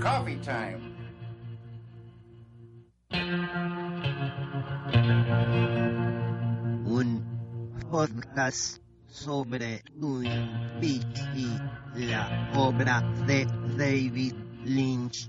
Coffee time. un podcast sobre Twin Peaks y la obra de David Lynch.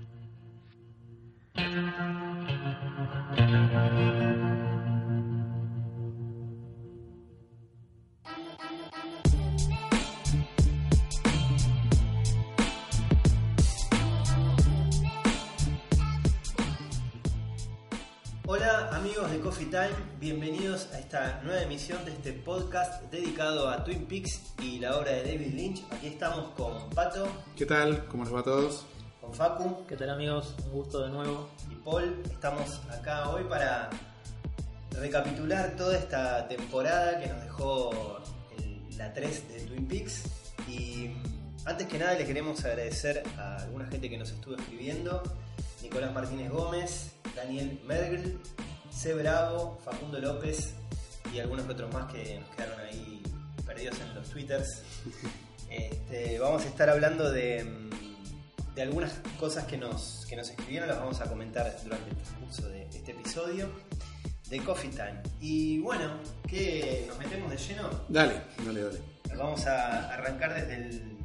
Amigos de Coffee Time, bienvenidos a esta nueva emisión de este podcast dedicado a Twin Peaks y la obra de David Lynch. Aquí estamos con Pato, ¿Qué tal? ¿Cómo les va a todos? con Facu ¿Qué tal amigos? Un gusto de nuevo. y Paul. Estamos acá hoy para recapitular toda esta temporada que nos dejó el- la 3 de Twin Peaks. Y antes que nada le queremos agradecer a alguna gente que nos estuvo escribiendo. Nicolás Martínez Gómez, Daniel Mergel, C. Bravo, Facundo López y algunos otros más que nos quedaron ahí perdidos en los twitters. Este, vamos a estar hablando de, mm, de algunas cosas que nos, que nos escribieron, las vamos a comentar durante el transcurso de este episodio de Coffee Time. Y bueno, ¿qué nos metemos de lleno? Dale, dale, dale. Vamos a arrancar desde el,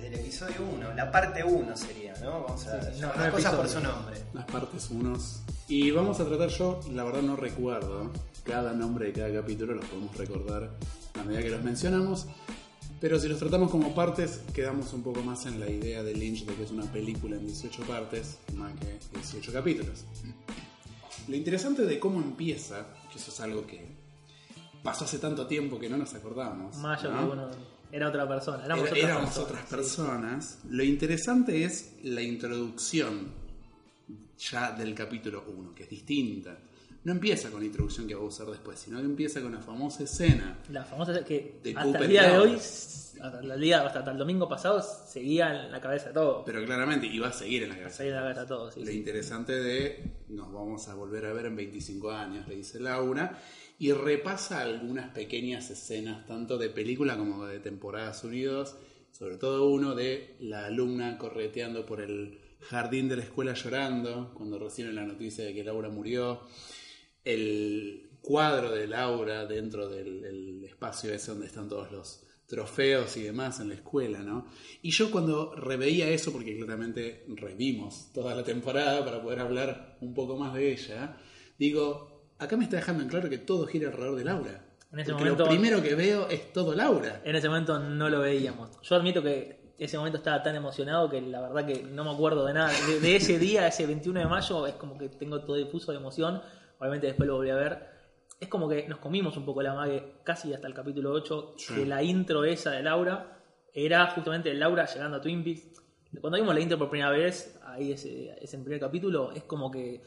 desde el episodio 1, la parte 1 sería, ¿no? Vamos a Sí, sí, llamar no, las cosas por su nombre. Las partes unos. Y vamos a tratar yo, la verdad no recuerdo cada nombre de cada capítulo, los podemos recordar a medida que los mencionamos. Pero si los tratamos como partes, quedamos un poco más en la idea de Lynch de que es una película en 18 partes, más que 18 capítulos. Lo interesante de cómo empieza, que eso es algo que pasó hace tanto tiempo que no nos acordamos. Más allá ¿no? Era otra persona. Éramos Era- otras éramos personas, otras sí. personas. Lo interesante es la introducción ya del capítulo 1, que es distinta. No empieza con la introducción que va a usar después, sino que empieza con la famosa escena. La famosa es que De hasta Cooper el día de hoy, hasta el, día, hasta el domingo pasado, seguía en la cabeza de todo. Pero claramente iba a seguir en la cabeza. Seguía en la cabeza de todo, sí. Lo sí. interesante de nos vamos a volver a ver en 25 años, le dice Laura, y repasa algunas pequeñas escenas, tanto de película como de temporadas unidos, sobre todo uno de la alumna correteando por el jardín de la escuela llorando, cuando recibe la noticia de que Laura murió, el cuadro de Laura dentro del el espacio ese donde están todos los trofeos y demás en la escuela, ¿no? Y yo cuando reveía eso, porque claramente revimos toda la temporada para poder hablar un poco más de ella, digo, acá me está dejando en claro que todo gira alrededor de Laura. En ese porque momento- lo primero que veo es todo Laura. En ese momento no lo veíamos. Yo admito que ese momento estaba tan emocionado que la verdad que no me acuerdo de nada. De, de ese día, ese 21 de mayo, es como que tengo todo difuso de emoción. Obviamente después lo volví a ver. Es como que nos comimos un poco la mague casi hasta el capítulo 8, Sí. que la intro esa de Laura era justamente Laura llegando a Twin Peaks. Cuando vimos la intro por primera vez, ahí ese, primer capítulo, es como que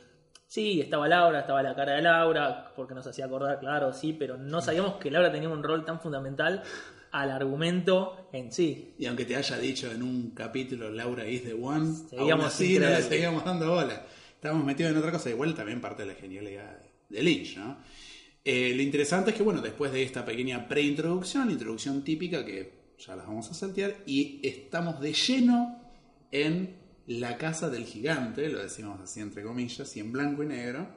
sí, estaba Laura, estaba la cara de Laura, porque nos hacía acordar, claro, sí, pero no sabíamos que Laura tenía un rol tan fundamental al argumento en sí. Y aunque te haya dicho en un capítulo Laura is the one, Seguíamos así no seguíamos dando bola. Estábamos metidos en otra cosa, igual también parte de la genialidad de Lynch, ¿no? Eh, lo interesante es que, bueno, después de esta pequeña preintroducción, introducción típica que ya las vamos a saltear, y estamos de lleno en la casa del gigante, lo decimos así entre comillas, y en blanco y negro,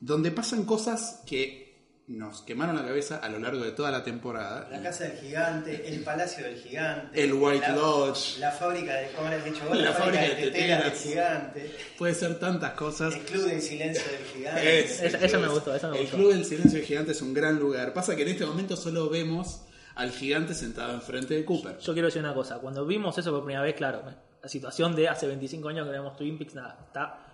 donde pasan cosas que nos quemaron la cabeza a lo largo de toda la temporada. La casa del gigante, el palacio del gigante, El White la, Lodge. la fábrica de, ¿cómo le has dicho vos? La La, fábrica, fábrica de tetelas del gigante, Puede ser tantas cosas. el club del silencio del gigante. Es- Esa- esa me gustó, esa me el gustó. Club del Silencio Gigante es un gran lugar. Pasa que en este momento solo vemos al gigante sentado enfrente de Cooper. Yo quiero decir una cosa, cuando vimos eso por primera vez, claro, la situación de hace 25 años que vemos Twin Peaks, nada, está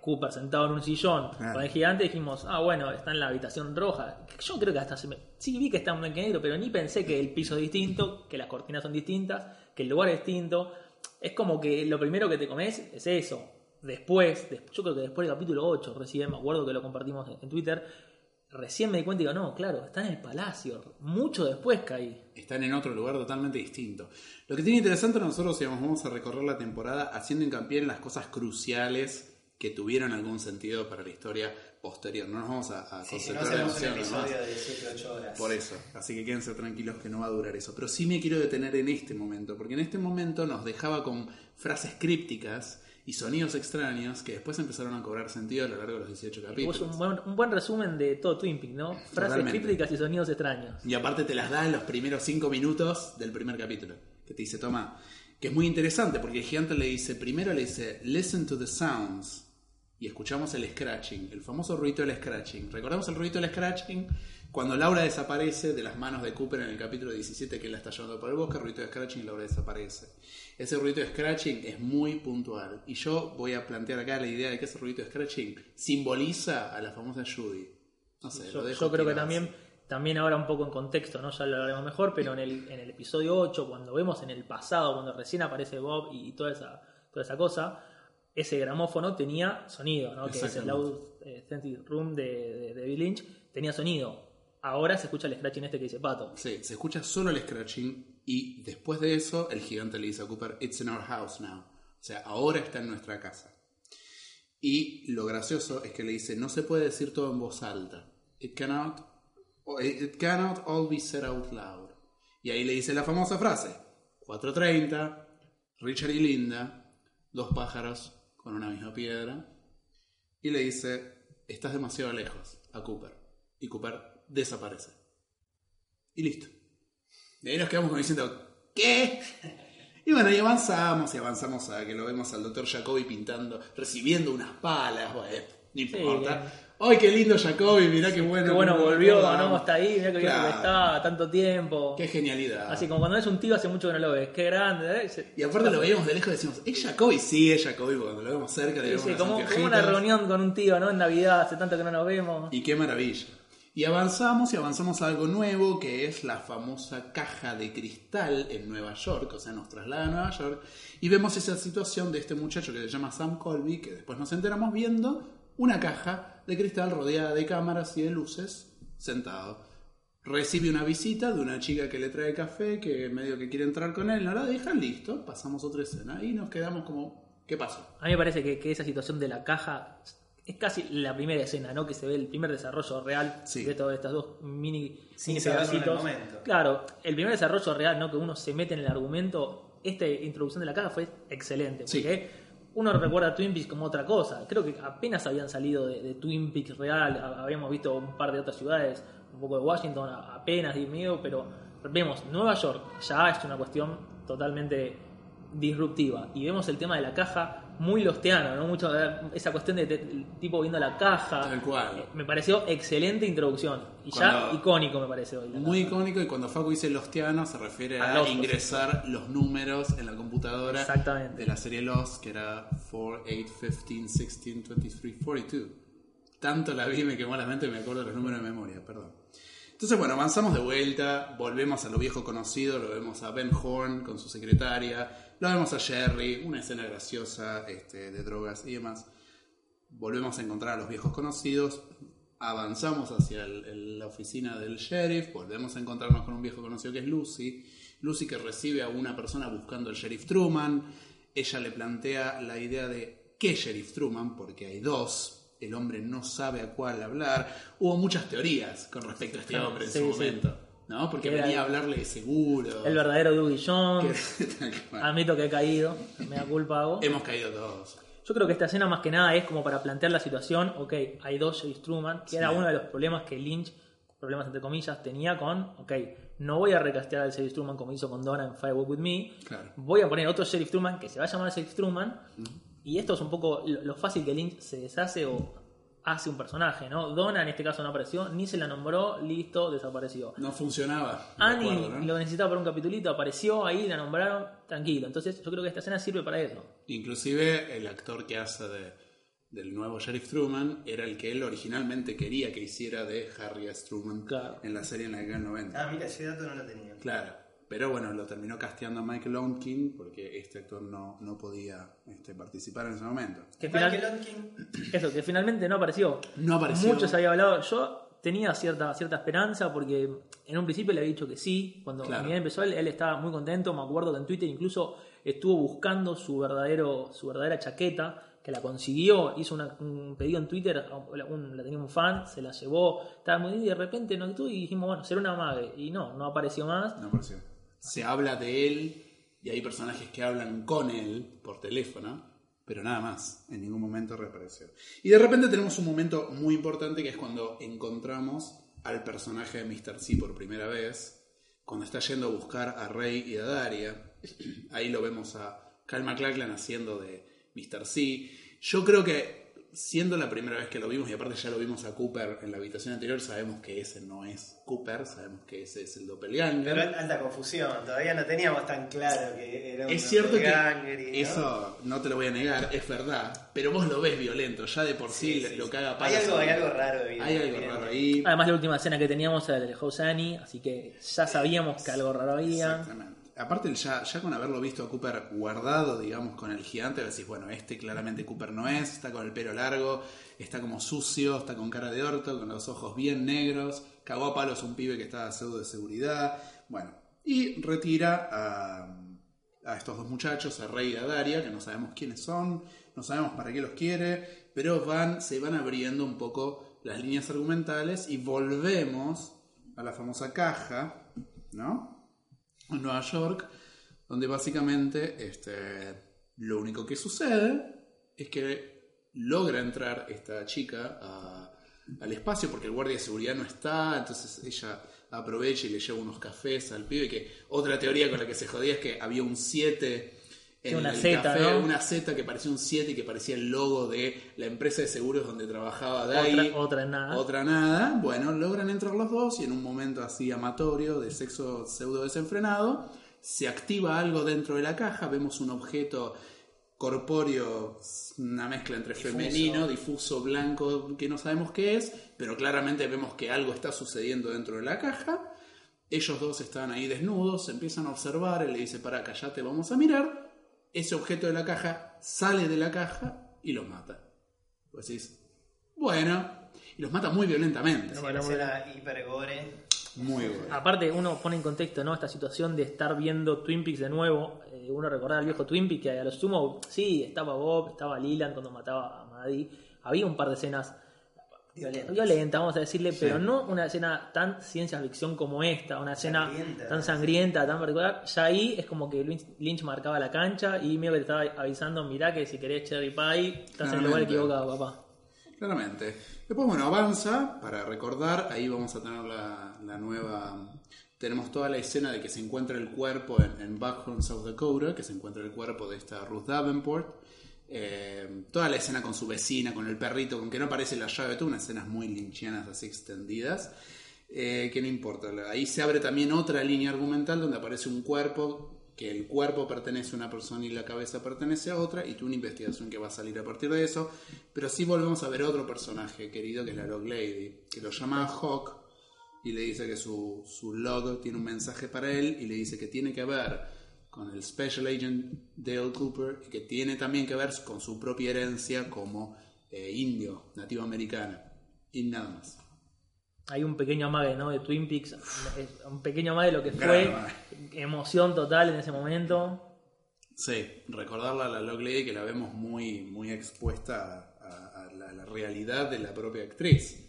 Cooper sentado en un sillón con el gigante, dijimos, ah, bueno, está en la habitación roja. Yo creo que hasta se me... Sí vi que está en blanco y negro, pero ni pensé que el piso es distinto, que las cortinas son distintas, que el lugar es distinto. Es como que lo primero que te comes es eso. Después, des- yo creo que después del capítulo 8, recién me acuerdo que lo compartimos en- en Twitter, recién me di cuenta y digo, no, claro, está en el palacio. Mucho después caí. están en otro lugar totalmente distinto. Lo que tiene interesante nosotros, digamos, vamos a recorrer la temporada haciendo hincapié en las cosas cruciales que tuvieron algún sentido para la historia posterior. No nos vamos a, a Sí, si no concentrar hacemos un demasiado episodio de 7-8 horas. Por eso, así que quédense tranquilos que no va a durar eso. Pero sí me quiero detener en este momento, porque en este momento nos dejaba con frases crípticas y sonidos extraños que después empezaron a cobrar sentido a lo largo de los 18 Vos capítulos. un buen, un buen resumen de todo Twin Peaks, ¿no? Frases Totalmente. crípticas y sonidos extraños. Y aparte te las da en los primeros cinco minutos del primer capítulo. Que te dice, toma. Que es muy interesante porque el gigante le dice, primero le dice, listen to the sounds. Y escuchamos el scratching, el famoso ruido del scratching. ¿Recordamos el ruido del scratching? Cuando Laura desaparece de las manos de Cooper en el capítulo 17 que él la está llevando por el bosque, ruido de scratching y Laura desaparece. Ese ruido de scratching es muy puntual. Y yo voy a plantear acá la idea de que ese ruido de scratching simboliza a la famosa Judy. No sé, Yo, lo dejo yo creo que también, también ahora un poco en contexto, ¿no? Ya lo hablaremos mejor, pero en el, en el episodio 8, cuando vemos en el pasado, cuando recién aparece Bob y toda esa, toda esa cosa, ese gramófono tenía sonido, ¿no? Que es el. Loud eh, Sensitive Room de, de, de Bill Lynch, tenía sonido. Ahora se escucha el scratching este que dice Pato. Sí, se escucha solo el scratching y después de eso el gigante le dice a Cooper, It's in our house now. O sea, ahora está en nuestra casa. Y lo gracioso es que le dice, no se puede decir todo en voz alta. It cannot, it cannot all be said out loud. Y ahí le dice la famosa frase, 4.30, Richard y Linda, dos pájaros con una misma piedra. Y le dice, estás demasiado lejos a Cooper. Y Cooper desaparece. Y listo. De ahí nos quedamos como diciendo, ¿qué? Y bueno, y avanzamos y avanzamos a que lo vemos al doctor Jacobi pintando, recibiendo unas palas, bueno, no importa. ¡Ay, qué lindo Jacobi! Mirá qué bueno. Qué bueno volvió. ¿no? Está ahí, mirá que bien Claro. que está, tanto tiempo. ¡Qué genialidad! Así como cuando ves un tío hace mucho que no lo ves, qué grande, ¿eh? Se- Y aparte lo veíamos de lejos y decimos, ¿es Jacobi? Sí, es Jacobi, porque cuando lo vemos cerca le vemos las como, como anteojitas. una reunión con un tío, ¿no? En Navidad, hace tanto que no nos vemos. Y qué maravilla. Y avanzamos y avanzamos a algo nuevo que es la famosa caja de cristal en Nueva York, o sea, nos traslada a Nueva York y vemos esa situación de este muchacho que se llama Sam Colby, que después nos enteramos viendo una caja de cristal rodeada de cámaras y de luces, sentado. Recibe una visita de una chica que le trae café, que medio que quiere entrar con él, no la dejan, listo, pasamos otra escena y nos quedamos como, ¿qué pasó? A mí me parece que, que esa situación de la caja es casi la primera escena, ¿no? Que se ve el primer desarrollo real Sí. de todas estas dos mini, Sin mini saberlo en el pedacitos. momento. Claro, el primer desarrollo real, ¿no? Que uno se mete en el argumento. Esta introducción de la caja fue excelente. Sí. Uno recuerda Twin Peaks como otra cosa. Creo que apenas habían salido de, Twin Peaks real. ha- Habíamos visto un par de otras ciudades, un poco de Washington, apenas, Dios mío, pero vemos Nueva York, ya es una cuestión totalmente disruptiva. Y vemos el tema de la caja muy losteano, ¿no? Mucho eh, esa cuestión de, de- tipo viendo la caja. Tal cual. Eh, Me pareció excelente introducción. Y ya icónico me parece hoy. Muy caja. icónico y cuando Facu dice Lostiano se refiere A a, Lost, ingresar los números en la computadora de la serie Lost, que era 4, 8, 15, 16, 23, 42. Tanto la vi, me quemó la mente y me acuerdo los números de memoria, perdón. Entonces, bueno, avanzamos de vuelta, volvemos a lo viejo conocido, lo vemos a Ben Horn con su secretaria, lo vemos a Jerry, una escena graciosa este, de drogas y demás. Volvemos a encontrar a los viejos conocidos, avanzamos hacia el- el- la oficina del sheriff, volvemos a encontrarnos con un viejo conocido que es Lucy. Lucy que recibe a una persona buscando al sheriff Truman. Ella le plantea la idea de qué sheriff Truman, porque hay dos. El hombre no sabe a cuál hablar. Hubo muchas teorías con respecto a este hombre en sí, su sí. momento. ¿No? Porque era venía a hablarle de seguro. El verdadero Dougie Jones. Admito que he caído. Me da culpa hago. Hemos caído todos. Yo creo que esta escena más que nada es como para plantear la situación, ok, hay dos Sheriff Truman, que era uno de los problemas que Lynch, problemas entre comillas, tenía con, ok, no voy a recastear al Sheriff Truman como hizo con Donna en Firework With Me, Claro. voy a poner otro Sheriff Truman que se va a llamar Sheriff Truman, y esto es un poco lo, lo fácil que Lynch se deshace o hace un personaje, ¿no? Donna en este caso no apareció, ni se la nombró, listo, desapareció. No funcionaba. Annie acuerdo, ¿no? lo necesitaba para un capitulito, apareció ahí, la nombraron, tranquilo. Entonces yo creo que esta escena sirve para eso. Inclusive el actor que hace de del nuevo Sheriff Truman era el que él originalmente quería que hiciera de Harry S. Truman Claro. en la serie en la década del 90. Ah, mira, ese dato no lo tenía. Claro, pero bueno, lo terminó casteando a Michael Onkin porque este actor no, no podía este, participar en ese momento. Que, final- Michael eso, que finalmente no apareció. No apareció. Muchos había hablado. Yo tenía cierta, cierta esperanza porque en un principio le había dicho que sí. Cuando Claro. Miguel empezó, él, él estaba muy contento. Me acuerdo que en Twitter incluso estuvo buscando su verdadero su verdadera chaqueta, que la consiguió. Hizo una- un pedido en Twitter, un- la tenía un fan, se la llevó. Estaba muy bien y de repente no estuvo y dijimos, bueno, será una mague. Y no, no apareció más. No apareció. Se habla de él y hay personajes que hablan con él por teléfono, pero nada más. En ningún momento reapareció. Y de repente tenemos un momento muy importante que es cuando encontramos al personaje de Mr. C por primera vez, cuando está yendo a buscar a Rey y a Daria. Ahí lo vemos a Kyle MacLachlan haciendo de Mr. C. Yo creo que siendo la primera vez que lo vimos, y aparte ya lo vimos a Cooper en la habitación anterior, sabemos que ese no es Cooper, sabemos que ese es el doppelganger. pero alta confusión, todavía no teníamos tan claro que era un Es cierto doppelganger y, que ¿no? eso no te lo voy a negar, es verdad, pero vos lo ves violento, ya de por sí, Sí, sí, lo que haga Hay Palas- algo, hay algo raro, Hay algo raro ahí. Además, la última escena que teníamos era el de House Annie, así que ya sabíamos que algo raro había. Exactamente. Aparte, ya, ya con haberlo visto a Cooper guardado, digamos, con el gigante, decís, bueno, este claramente Cooper no es, está con el pelo largo, está como sucio, está con cara de orto, con los ojos bien negros, cagó a palos un pibe que estaba pseudo de seguridad, bueno, y retira a, estos dos muchachos, a Rey y a Daria, que no sabemos quiénes son, no sabemos para qué los quiere, pero van, se van abriendo un poco las líneas argumentales y volvemos a la famosa caja, ¿no? En Nueva York, donde básicamente este, lo único que sucede es que logra entrar esta chica al espacio porque el guardia de seguridad no está, entonces ella aprovecha y le lleva unos cafés al pibe, que otra teoría con la que se jodía es que había un 7 en una Z, ¿no? una Z que parecía un 7 y que parecía el logo de la empresa de seguros donde trabajaba Dai. Otra, otra nada. Otra nada. Bueno, logran entrar los dos y en un momento así amatorio de sexo pseudo desenfrenado, se activa algo dentro de la caja, vemos un objeto corpóreo, una mezcla entre femenino, difuso, blanco, que no sabemos qué es, pero claramente vemos que algo está sucediendo dentro de la caja. Ellos dos están ahí desnudos, se empiezan a observar, él le dice, para, callate, vamos a mirar. Ese objeto de la caja sale de la caja y los mata. Pues decís, bueno, y los mata muy violentamente. Sí, una escena hiper gore. Muy bueno. Aparte, uno pone en contexto ¿no? esta situación de estar viendo Twin Peaks de nuevo. Eh, uno recordar al viejo Twin Peaks que a lo sumo, sí, estaba Bob, estaba Leland cuando mataba a Maddie. Había un par de escenas Violentas. violentas, vamos a decirle, pero no una escena tan ciencia ficción como esta, una escena Sangrienta. tan sangrienta, tan particular. Ya ahí es como que Lynch, marcaba la cancha y medio que te estaba avisando, mirá que si querés cherry pie, estás en el lugar equivocado, papá. Claramente. Después, bueno, avanza para recordar. Ahí vamos a tener la, la nueva. Tenemos toda la escena de que se encuentra el cuerpo en, en Buckhorn, South Dakota, que se encuentra el cuerpo de esta Ruth Davenport. Eh, toda la escena con su vecina, con el perrito, con que no aparece la llave, todas unas escenas muy lynchianas así extendidas. Eh, que no importa. Ahí se abre también otra línea argumental donde aparece un cuerpo, que el cuerpo pertenece a una persona y la cabeza pertenece a otra, y tú una investigación que va a salir a partir de eso. Pero sí volvemos a ver otro personaje querido que es la Log Lady, que lo llama Hawk y le dice que su, su log tiene un mensaje para él y le dice que tiene que ver con el Special Agent Dale Cooper y que tiene también que ver con su propia herencia como eh, indio, nativo americano. Y nada más. Hay un pequeño amague, ¿no? De Twin Peaks, un pequeño amague de lo que fue, emoción total en ese momento. Sí, recordarla a la Log Lady que la vemos muy, muy expuesta a, a- a la, a la realidad de la propia actriz,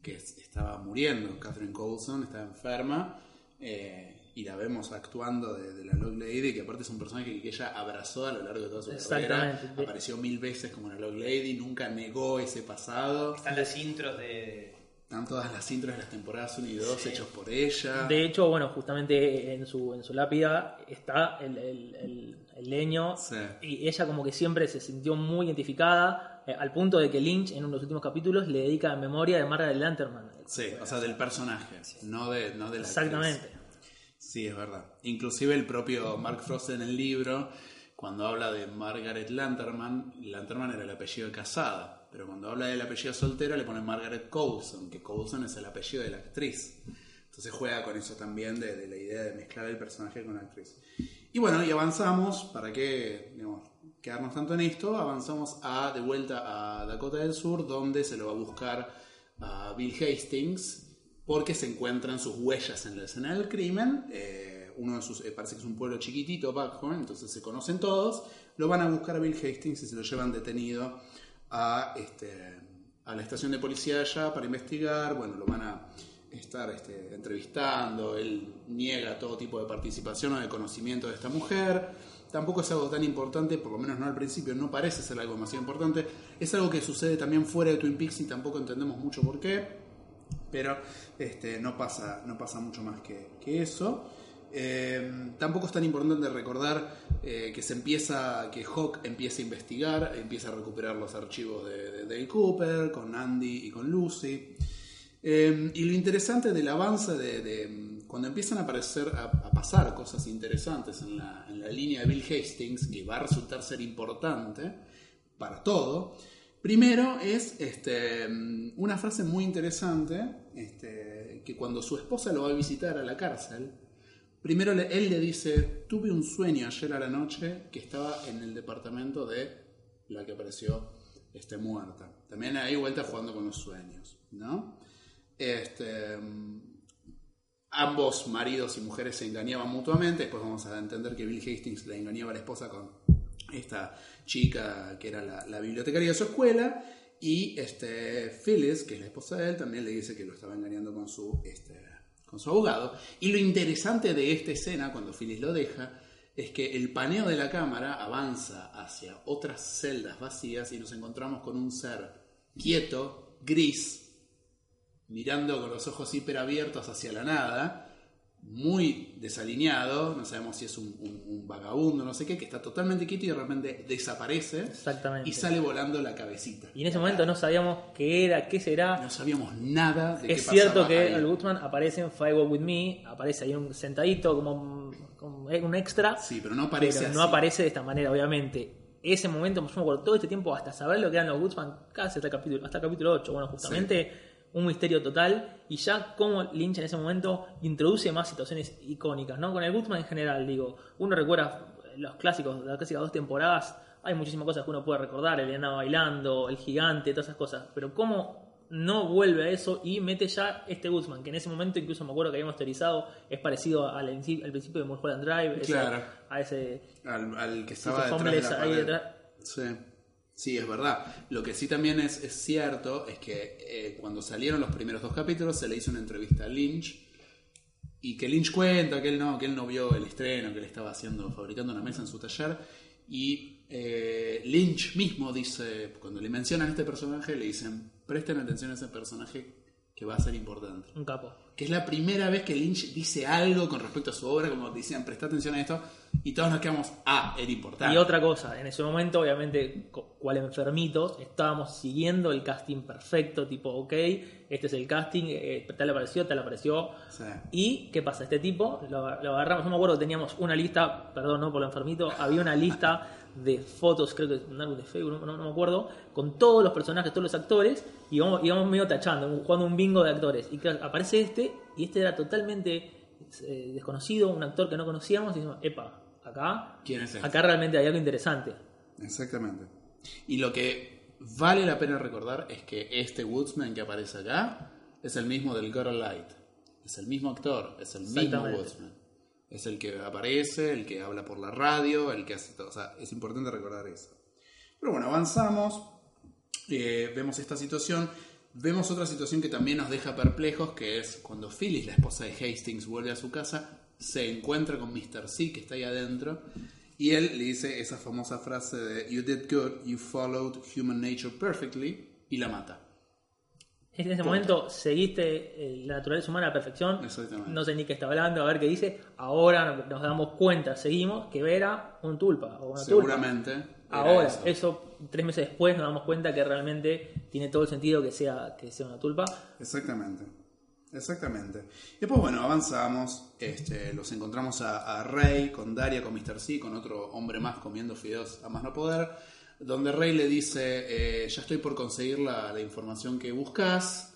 que es- estaba muriendo, Catherine Coulson estaba enferma, eh, y la vemos actuando de, de la Log Lady, que aparte es un personaje que ella abrazó a lo largo de toda su carrera, Exactamente. apareció mil veces como la Log Lady, nunca negó ese pasado, Están las intros de. están todas las intros de las temporadas 1 y 2 hechos por ella. De hecho, bueno, justamente en su, en su lápida está el, el- el- el leño Sí. y ella como que siempre se sintió muy identificada eh, al punto de que Lynch en uno de los últimos capítulos le dedica en memoria de Margaret Lanterman. Sí, o sea, del personaje, no de, no de la actriz. Sí, es verdad. Inclusive el propio Mark Frost en el libro, cuando habla de Margaret Lanterman, Lanterman era el apellido de casada. pero cuando habla del apellido soltero le pone Margaret Coulson, que Coulson es el apellido de la actriz. Entonces juega con eso también de, de la idea de mezclar el personaje con la actriz. Y bueno, y avanzamos, para que digamos, quedarnos tanto en esto, avanzamos a de vuelta a Dakota del Sur, donde se lo va a buscar a Bill Hastings, porque se encuentran sus huellas en la escena del crimen. Eh, uno de sus, eh, parece que es un pueblo chiquitito, Buckhorn, entonces se conocen todos. Lo van a buscar a Bill Hastings y se lo llevan detenido a, este, la estación de policía allá para investigar. Bueno, lo van a estar este, entrevistando, él niega todo tipo de participación o de conocimiento de esta mujer. Tampoco es algo tan importante, por lo menos no al principio, no parece ser algo demasiado importante. Es algo que sucede también fuera de Twin Peaks y tampoco entendemos mucho por qué, pero este, no, pasa, no pasa mucho más que, eso. Eh, tampoco es tan importante recordar eh, que se empieza, que Hawk empieza a investigar, empieza a recuperar los archivos de, Dale Cooper con Andy y con Lucy. Eh, y lo interesante del avance de cuando empiezan a aparecer, a, a pasar cosas interesantes en la, en la, línea de Bill Hastings, que va a resultar ser importante para todo, primero es este, una frase muy interesante, este, que cuando su esposa lo va a visitar a la cárcel, primero él le dice, tuve un sueño ayer a la noche que estaba en el departamento de la que apareció este, muerta. También ahí vuelta jugando con los sueños, ¿no? Este, ambos maridos y mujeres se engañaban mutuamente. Después vamos a entender que Bill Hastings le engañaba a la esposa con esta chica que era la, bibliotecaria de su escuela. Y este, Phyllis, que es la esposa de él, también le dice que lo estaba engañando con su, este, con su abogado. Y lo interesante de esta escena, cuando Phyllis lo deja, es que el paneo de la cámara avanza hacia otras celdas vacías y nos encontramos con un ser quieto, gris, mirando con los ojos hiperabiertos hacia la nada, muy desalineado, no sabemos si es un, un, un, vagabundo, no sé qué, que está totalmente quieto y de repente desaparece Exactamente. y sale volando la cabecita. Y en ese momento no sabíamos qué era, qué será. No sabíamos nada de Es qué cierto que ahí. Al Goodman aparece en Firewall With Me, aparece ahí un sentadito como un, como un extra, Sí, pero no aparece pero no así. aparece de esta manera, obviamente. Ese momento, yo me acuerdo todo este tiempo hasta saber lo que eran los Goodman, casi hasta el capítulo, hasta el capítulo 8, bueno, justamente un misterio total y ya como Lynch en ese momento introduce más situaciones icónicas, ¿no? Con el Goodman en general, digo, uno recuerda los clásicos de las clásicas dos temporadas, hay muchísimas cosas que uno puede recordar, el enano bailando, el gigante, todas esas cosas, pero cómo no vuelve a eso y mete ya este Guzman, que en ese momento incluso me acuerdo que habíamos teorizado, es parecido al, al principio de Mulholland Drive, ese- a ese, Al, al que estaba detrás de la ahí detrás. Sí. Sí, es verdad. Lo que sí también es, cierto es que eh, cuando salieron los primeros dos capítulos se le hizo una entrevista a Lynch y que Lynch cuenta que él no, que él no vio el estreno, que él estaba haciendo, fabricando una mesa en su taller y eh, Lynch mismo dice, cuando le mencionan a este personaje, le dicen, presten atención a ese personaje que va a ser importante. Un capo. Que es la primera vez que Lynch dice algo con respecto a su obra, como decían, presta atención a esto, y todos nos quedamos, ah, era importante. Y otra cosa, en ese momento, obviamente, cual enfermitos, estábamos siguiendo el casting perfecto, tipo, ok, este es el casting, eh, tal apareció, tal apareció. Sí. Y, ¿qué pasa? Este tipo, lo, lo agarramos, yo me acuerdo que teníamos una lista, perdón, no por lo enfermito, había una lista de fotos, creo que un álbum de Facebook, no, no me acuerdo, con todos los personajes, todos los actores, y íbamos, íbamos medio tachando, jugando un bingo de actores. Y claro, aparece este, y este era totalmente eh, desconocido, un actor que no conocíamos, y decimos, epa, acá, ¿Quién es este? acá realmente hay algo interesante. Exactamente. Y lo que vale la pena recordar es que este Woodsman que aparece acá es el mismo del Girl Light. Es el mismo actor, es el mismo. Woodsman. Es el que aparece, el que habla por la radio, el que hace todo. O sea, es importante recordar eso. Pero bueno, avanzamos. eh, vemos esta situación. Vemos otra situación que también nos deja perplejos, que es cuando Phyllis, la esposa de Hastings, vuelve a su casa, se encuentra con Mr. C, que está ahí adentro, y él le dice esa famosa frase de You did good, you followed human nature perfectly, y la mata. En ese momento seguiste eh, la naturaleza humana a la perfección. Exactamente. No sé ni qué está hablando, a ver qué dice. Ahora nos damos cuenta, seguimos, que era un tulpa o una. Seguramente. Ahora, eso. eso. tres meses después nos damos cuenta que realmente tiene todo el sentido que sea, que sea una tulpa. Exactamente. Exactamente. Y después, bueno, avanzamos. Este, los encontramos a, a Rey con Daria, con Mr. C, con otro hombre más comiendo fideos a más no poder. Donde Rey le dice, eh, ya estoy por conseguir la, la información que buscas.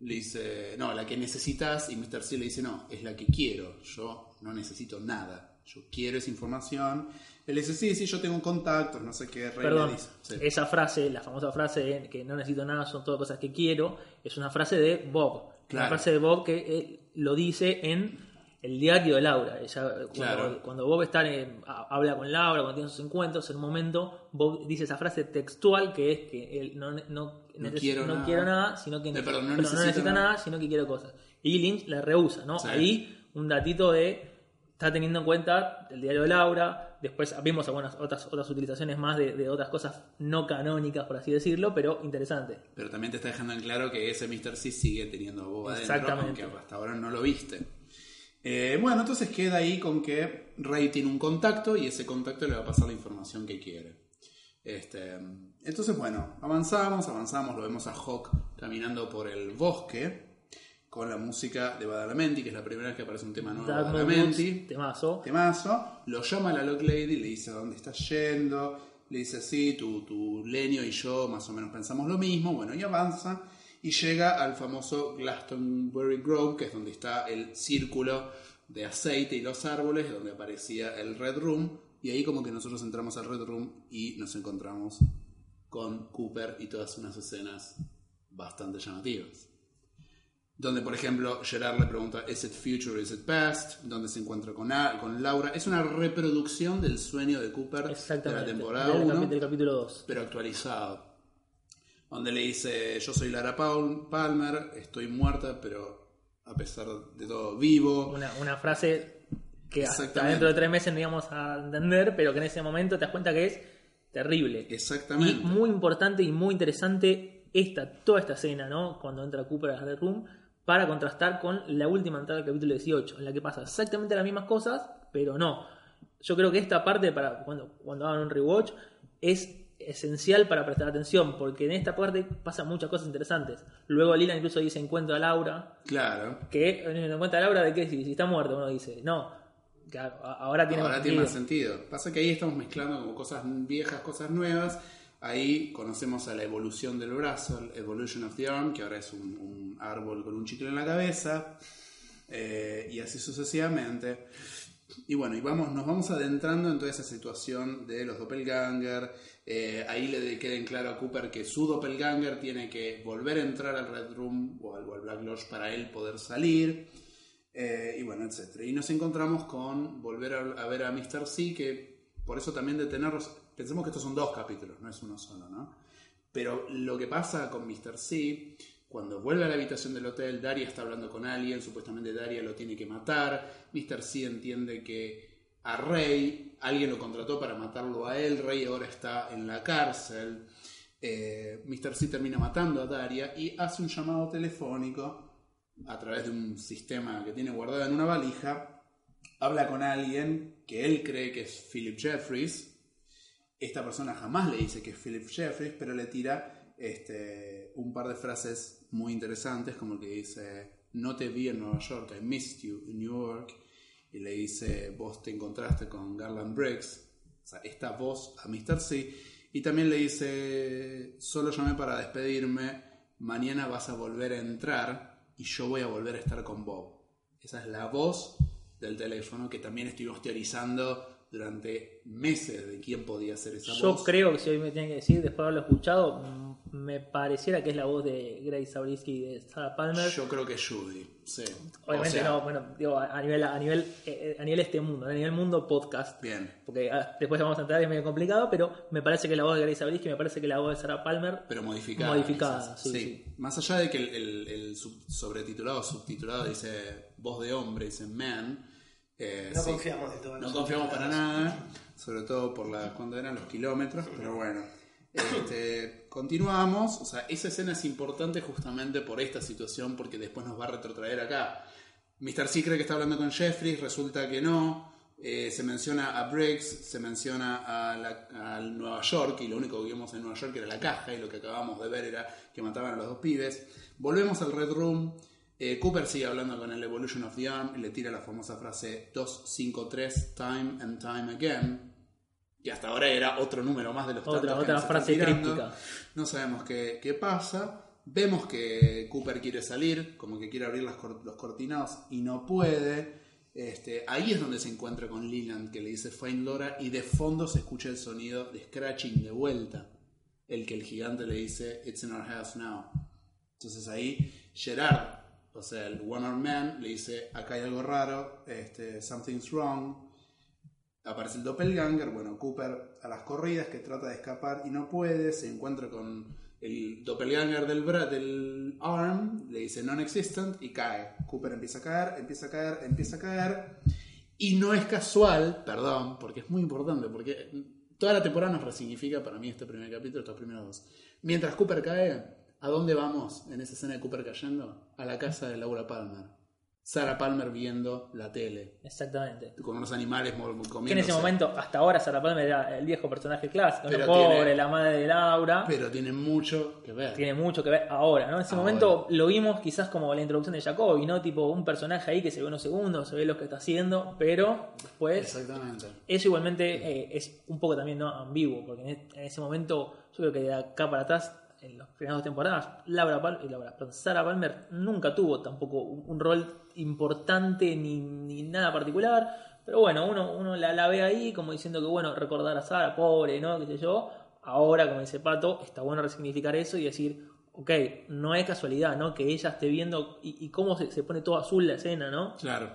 Le dice, no, la que necesitas. Y Mr. C le dice, no, es la que quiero. Yo no necesito nada. Yo quiero esa información. Él le dice, sí, sí, yo tengo un contacto, no sé qué. Rey Perdón, le dice. Sí. esa frase, la famosa frase de que no necesito nada, son todas cosas que quiero, es una frase de Bob. Claro. Una frase de Bob que él lo dice en el diario de Laura. Ella, cuando, Claro. cuando Bob está en- ha- habla con Laura, cuando tiene sus encuentros, en un momento Bob dice esa frase textual que es que él no, no, quiero no nada. quiero nada, sino que perdón, no necesito necesita nada. nada, sino que quiero cosas. Y Lynch la rehúsa, ¿no? Sí. Ahí un datito de está teniendo en cuenta el diario de Laura, después vimos algunas otras otras utilizaciones más de, de otras cosas no canónicas, por así decirlo, pero interesante. Pero también te está dejando en claro que ese Mr. C sigue teniendo a Bob adentro, Exactamente. aunque hasta ahora no lo viste. Eh, bueno, entonces queda ahí con que Rey tiene un contacto y ese contacto le va a pasar la información que quiere. Este, entonces, bueno, avanzamos, avanzamos, lo vemos a Hawk caminando por el bosque con la música de Badalamenti, que es la primera vez que aparece un tema nuevo de Badalamenti. Boots, temazo. Temazo, lo llama la Lock Lady, le dice dónde estás yendo, le dice sí, tu, tu Lenio y yo más o menos pensamos lo mismo, bueno, y avanza y llega al famoso Glastonbury Grove, que es donde está el círculo de aceite y los árboles, donde aparecía el Red Room, y ahí como que nosotros entramos al Red Room y nos encontramos con Cooper y todas unas escenas bastante llamativas donde por ejemplo Gerard le pregunta ¿Is it future or is it past? donde se encuentra con, A- con Laura. Es una reproducción del sueño de Cooper de la temporada del, 1, capi- del capítulo 2. pero actualizado. Donde le dice yo soy Lara Paul- Palmer, estoy muerta, pero a pesar de todo vivo. Una, una frase que hasta dentro de tres meses no íbamos a entender, pero que en ese momento te das cuenta que es terrible. Exactamente. Y muy importante y muy interesante esta, toda esta escena, ¿no? Cuando entra Cooper a Red Room, para contrastar con la última entrada del capítulo 18, en la que pasa exactamente las mismas cosas, pero no. Yo creo que esta parte, para cuando, cuando hagan un rewatch, es esencial para prestar atención, porque en esta parte pasan muchas cosas interesantes. Luego Lila incluso dice encuentro a Laura, Claro. que en encuentra a Laura de que si, si está muerto, uno dice, no, ahora tiene Ahora más tiene más sentido. sentido. Pasa que ahí estamos mezclando como cosas viejas, cosas nuevas. Ahí conocemos a la evolución del brazo, el Evolution of the Arm, que ahora es un, un árbol con un chicle en la cabeza. eh, y así sucesivamente. Y bueno, y vamos, nos vamos adentrando en toda esa situación de los doppelganger. Eh, ahí le queda en claro a Cooper que su doppelganger tiene que volver a entrar al Red Room o al, al Black Lodge para él poder salir. Eh, y bueno, etcétera. Y nos encontramos con volver a, a ver a Mr. C, que por eso también detenernos. Pensemos que estos son dos capítulos, no es uno solo, ¿no? Pero lo que pasa con Mr. C, cuando vuelve a la habitación del hotel, Daria está hablando con alguien, supuestamente Daria lo tiene que matar. Mr. C entiende que a Rey, alguien lo contrató para matarlo a él, Rey ahora está en la cárcel. Eh, Mr. C termina matando a Daria y hace un llamado telefónico a través de un sistema que tiene guardado en una valija. Habla con alguien que él cree que es Philip Jeffries. Esta persona jamás le dice que es Philip Jeffries, pero le tira este, un par de frases muy interesantes, como que dice, no te vi en Nueva York, I missed you in New York. Y le dice, vos te encontraste con Garland Briggs. O sea, esta voz a Mr. C. Y también le dice, solo llamé para despedirme, mañana vas a volver a entrar y yo voy a volver a estar con Bob. Esa es la voz del teléfono que también estuvimos teorizando durante meses de quién podía ser esa Yo voz. creo que si hoy me tienen que decir, después de haberlo escuchado, mm, me pareciera que es la voz de Grace Zabriskie y de Sarah Palmer. Yo creo que Judy, sí. Obviamente O sea, no, bueno, digo, a nivel, a nivel, eh, a nivel este mundo, a nivel mundo podcast. Bien, Porque ah, después vamos a entrar, es medio complicado, pero me parece que la voz de Grace Zabriskie, me parece que la voz de Sarah Palmer, pero modificada. Modificada, sí, sí. Más allá de que el, el- el sub- sobretitulado, subtitulado dice voz de hombre, dice man. Eh, No sí. confiamos de todo. No confiamos para nada, sobre todo por la cuando eran los kilómetros, pero bueno. Este, continuamos, o sea, esa escena es importante justamente por esta situación, porque después nos va a retrotraer acá. Mr. C cree que está hablando con Jeffrey, resulta que no. Eh, se menciona a Briggs, se menciona a, la- a Nueva York, y lo único que vimos en Nueva York era la caja, y lo que acabamos de ver era que mataban a los dos pibes. Volvemos al Red Room. Eh, Cooper sigue hablando con el Evolution of the Arm y le tira la famosa frase 253 time and time again. que hasta ahora era otro número más de los Otra- tantos que otra nos frase críptica. No sabemos qué, qué pasa. Vemos que Cooper quiere salir, como que quiere abrir las los cortinados y no puede. Este, ahí es donde se encuentra con Leland, que le dice Find Laura, y de fondo se escucha el sonido de Scratching de vuelta. El que el gigante le dice It's in our house now. Entonces ahí Gerard, o sea, el One Arm Man, le dice acá hay algo raro, este, something's wrong. Aparece el doppelganger, bueno, Cooper a las corridas que trata de escapar y no puede, se encuentra con el doppelganger del, bra del arm, le dice non-existent y cae. Cooper empieza a caer, empieza a caer, empieza a caer. Y no es casual, perdón, porque es muy importante, porque toda la temporada nos resignifica para mí este primer capítulo, estos primeros dos. Mientras Cooper cae, ¿a dónde vamos en esa escena de Cooper cayendo? A la casa de Laura Palmer. Sarah Palmer viendo la tele, Exactamente. con unos animales comiendo. Que en ese momento, hasta ahora, Sarah Palmer era el viejo personaje clásico, ¿no? Pero pobre, tiene- la madre de Laura. Pero tiene mucho que ver. Tiene mucho que ver ahora, ¿no? En ese Ahora. momento lo vimos quizás como la introducción de Jacobi, ¿no? Tipo un personaje ahí que se ve unos segundos, se ve lo que está haciendo, pero después Exactamente. eso igualmente eh, es un poco también ¿no? ambiguo, porque e- en ese momento yo creo que de acá para atrás, en las primeras dos temporadas, Laura Pal- eh, Laura, Sarah Palmer nunca tuvo tampoco un, rol importante ni, ni nada particular, pero bueno, uno, uno la, la ve ahí como diciendo que bueno, recordar a Sarah, pobre, ¿no? qué sé yo, ahora como dice Pato, está bueno resignificar eso y decir, ok, no es casualidad, ¿no? Que ella esté viendo y, y cómo se, se pone todo azul la escena, ¿no? Claro.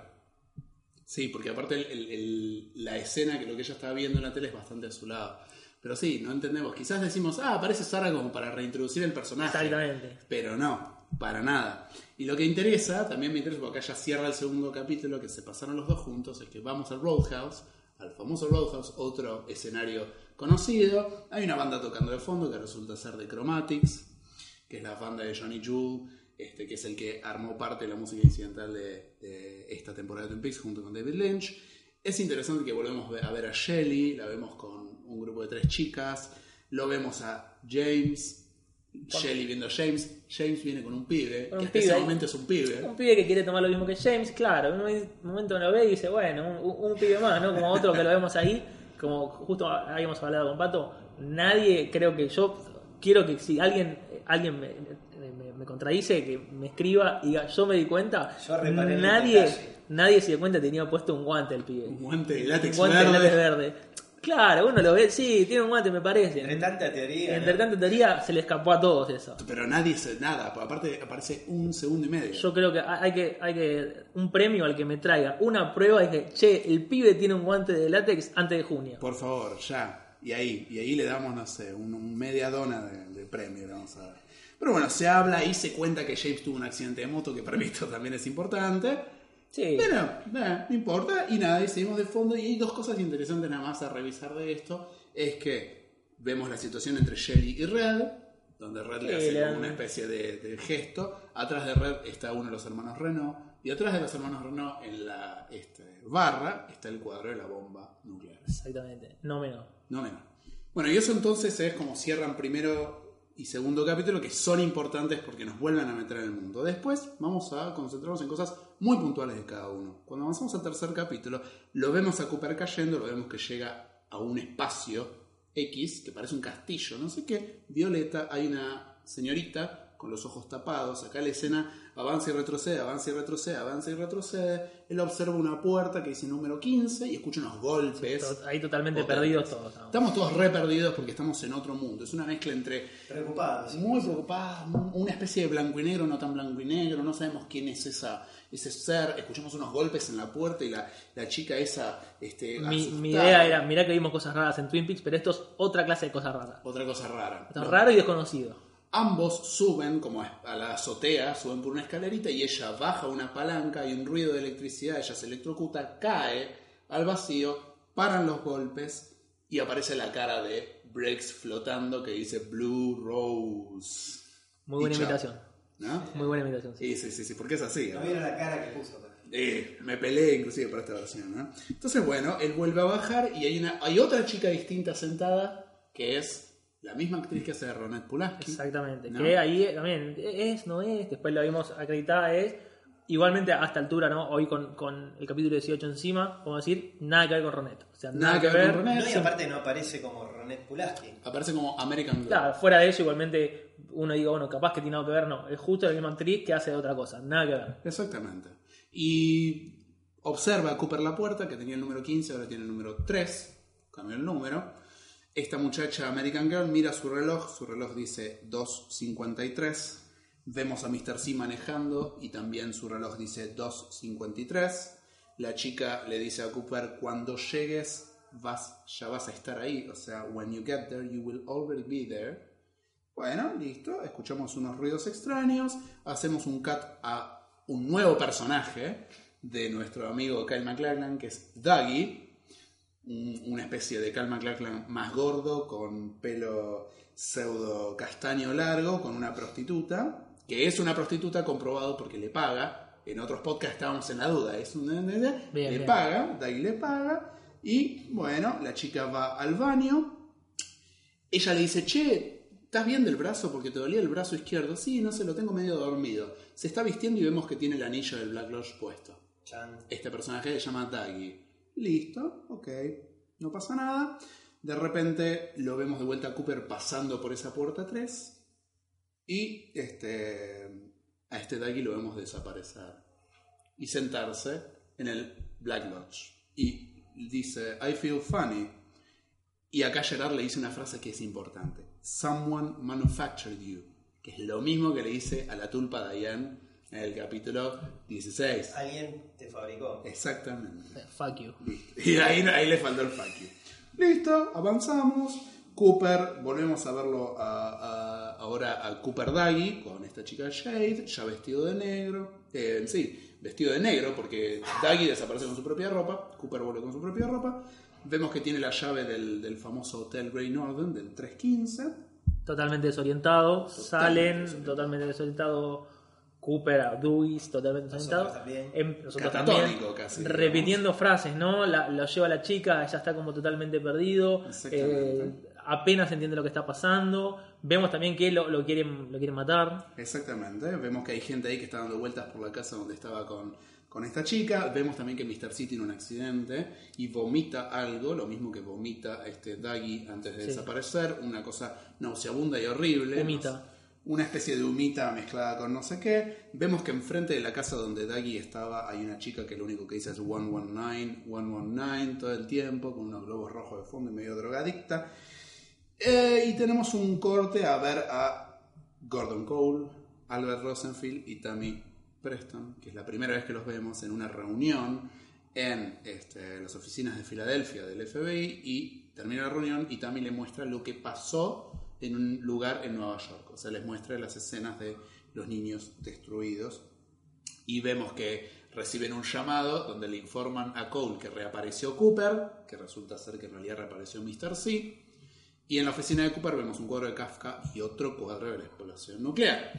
Sí, porque aparte el- la escena que lo que ella estaba viendo en la tele es bastante a su lado. Pero sí, no entendemos. Quizás decimos, ah, aparece Sara como para reintroducir el personaje. Exactamente. Pero no, para nada. Y lo que interesa, también me interesa porque acá ya cierra el segundo capítulo, que se pasaron los dos juntos, es que vamos al Roadhouse, al famoso Roadhouse, otro escenario conocido. Hay una banda tocando de fondo que resulta ser de Chromatics, que es la banda de Johnny Jewel, este, que es el que armó parte de la música incidental de, de esta temporada de Twin Peaks junto con David Lynch. Es interesante que volvemos a ver a Shelly, la vemos con un grupo de tres chicas, lo vemos a James, Shelly viendo a James, James viene con un pibe, Con que un hasta pibe ese momento es un pibe. Un pibe que quiere tomar lo mismo que James, claro, en un momento lo ve y dice, bueno, un, un pibe más, ¿no? Como otro que lo vemos ahí, como justo habíamos hablado con Pato, nadie, creo que yo quiero que si alguien alguien me, me- me contradice, que me escriba y diga, yo me di cuenta, Yo nadie, nadie se dio cuenta que tenía puesto un guante el pibe. Un guante de Un látex guante de látex verde. Claro, uno lo ve, sí, tiene un guante, me parece. Entre tanta teoría. Entre ¿no? tanta teoría se le escapó a todos eso. Pero nadie se nada, aparte aparece un segundo y medio. Yo creo que hay que, hay que un premio al que me traiga una prueba y que, che, el pibe tiene un guante de látex antes de junio. Por favor, ya. Y ahí, y ahí le damos, no sé, un, un media dona de, de premio, vamos a dar. Pero bueno, se habla y se cuenta que James tuvo un accidente de moto, que para mí esto también es importante. Sí, Pero, no importa. Y nada, y seguimos de fondo. Y hay dos cosas interesantes nada más a revisar de esto. Es que vemos la situación entre Shelly y Red, donde Red le hace como una especie de, de gesto. Atrás de Red está uno de los hermanos Renault. Y atrás de los hermanos Renault, en la este, barra, está el cuadro de la bomba nuclear. exactamente, no menos. No menos. Bueno, y eso entonces es como cierran primero y segundo capítulo, que son importantes porque nos vuelven a meter en el mundo. Después vamos a concentrarnos en cosas muy puntuales de cada uno. Cuando avanzamos al tercer capítulo, lo vemos a Cooper cayendo, lo vemos que llega a un espacio X, que parece un castillo, no sé qué. Violeta, hay una señorita con los ojos tapados. Acá la escena avanza y retrocede, avanza y retrocede, avanza y retrocede. Él observa una puerta que dice número 15 y escucha unos golpes. To- Ahí totalmente perdidos todos. ¿no? Estamos todos re perdidos porque estamos en otro mundo. Es una mezcla entre Preocupados. sí. muy preocupados, una especie de blanco y negro, no tan blanco y negro. No sabemos quién es esa, ese ser. Escuchamos unos golpes en la puerta y la, la chica esa. Este, Mi, mi idea era, mirá que vimos cosas raras en Twin Peaks, pero esto es otra clase de cosas raras. Otra cosa rara. Esto es No. raro y desconocido. Ambos suben como a la azotea, suben por una escalerita y ella baja una palanca, hay un ruido de electricidad, ella se electrocuta, cae al vacío, paran los golpes y aparece la cara de Brex flotando que dice Blue Rose. Muy buena imitación. ¿No? Muy buena imitación. sí. Sí, sí, sí, sí, porque es así. No ¿no? vieron la cara que puso. Eh, me peleé inclusive por esta versión, ¿no? Entonces, bueno, él vuelve a bajar y hay, una, hay otra chica distinta sentada que es la misma actriz que hace de Ronette Pulaski. Exactamente. ¿No? Que ahí también es, no es, después la vimos acreditada, es Igualmente, a esta altura, ¿no? Hoy con, con el capítulo 18 encima, vamos a decir, nada que ver con Ronet. O sea, nada, que ver. con Ronet. No, y aparte no aparece como Ronet Pulaski. Aparece como American Girl. Claro, fuera de eso, igualmente, uno diga, bueno, capaz que tiene algo que ver, no. Es justo la misma actriz que hace otra cosa, nada que ver. Exactamente. Y observa a Cooper la puerta, que tenía el número 15, ahora tiene el número 3, cambió el número. Esta muchacha American Girl mira su reloj, su reloj dice 2.53. Vemos a Mr. C manejando y también su reloj dice 2.53. La chica le dice a Cooper, cuando llegues vas, ya vas a estar ahí. O sea, when you get there, you will already be there. Bueno, listo. Escuchamos unos ruidos extraños. Hacemos un cut a un nuevo personaje de nuestro amigo Kyle MacLachlan, que es Dougie. Un- Una especie de Kyle MacLachlan más gordo, con pelo pseudo castaño largo, con una prostituta. Que es una prostituta comprobado porque le paga. En otros podcasts estábamos en la duda. Es una, le bien. paga, Dougie le paga. Y bueno, la chica va al baño. Ella le dice, che, ¿estás bien del brazo? Porque te dolía el brazo izquierdo. Sí, no sé, lo tengo medio dormido. Se está vistiendo y vemos que tiene el anillo del Black Lodge puesto. Chan. Este personaje se llama Daggy. Listo, ok, no pasa nada. De repente lo vemos de vuelta a Cooper pasando por esa puerta 3. Y este, a este Daggy lo vemos desaparecer. Y sentarse en el Black Lodge. Y dice, I feel funny. Y acá Gerard le dice una frase que es importante. Someone manufactured you. Que es lo mismo que le dice a la tulpa Diane el capítulo 16. Alguien te fabricó. Exactamente. Eh, Fuck you. Listo. Y ahí, ahí le faltó el fuck you. Listo, avanzamos. Cooper, volvemos a verlo a- a- ahora a Cooper Daggy con esta chica Jade, ya vestido de negro. Eh, sí, vestido de negro porque Daggy desaparece con su propia ropa, Cooper vuelve con su propia ropa. Vemos que tiene la llave del, del famoso Hotel Grey Northern del 315. Totalmente desorientado. Salen desorientado. totalmente desorientado. Cooper, Dewis, totalmente desorientado. también. Em, nosotros Catatónico también. casi, Repitiendo frases, ¿no? La- lo lleva la chica, ella está como totalmente perdido. Exactamente. eh, apenas entiende lo que está pasando. Vemos también que lo, lo quieren, lo quieren matar. Exactamente, vemos que hay gente ahí que está dando vueltas por la casa donde estaba con, con esta chica. Vemos también que Mr. C tiene un accidente y vomita algo, lo mismo que vomita este Daggy antes de Sí. desaparecer. Una cosa nauseabunda y horrible. Humita. Una especie de humita mezclada con no sé qué. Vemos que enfrente de la casa donde Daggy estaba hay una chica que lo único que dice es 119, 119 todo el tiempo, con unos globos rojos de fondo y medio drogadicta. Eh, y tenemos un corte a ver a Gordon Cole, Albert Rosenfield y Tammy Preston, que es la primera vez que los vemos en una reunión en este, las oficinas de Filadelfia del FBI y termina la reunión y Tammy le muestra lo que pasó en un lugar en Nueva York. O sea, les muestra las escenas de los niños destruidos y vemos que reciben un llamado donde le informan a Cole que reapareció Cooper, que resulta ser que en realidad reapareció Mr. C. Y en la oficina de Cooper vemos un cuadro de Kafka y otro cuadro de la explosión nuclear.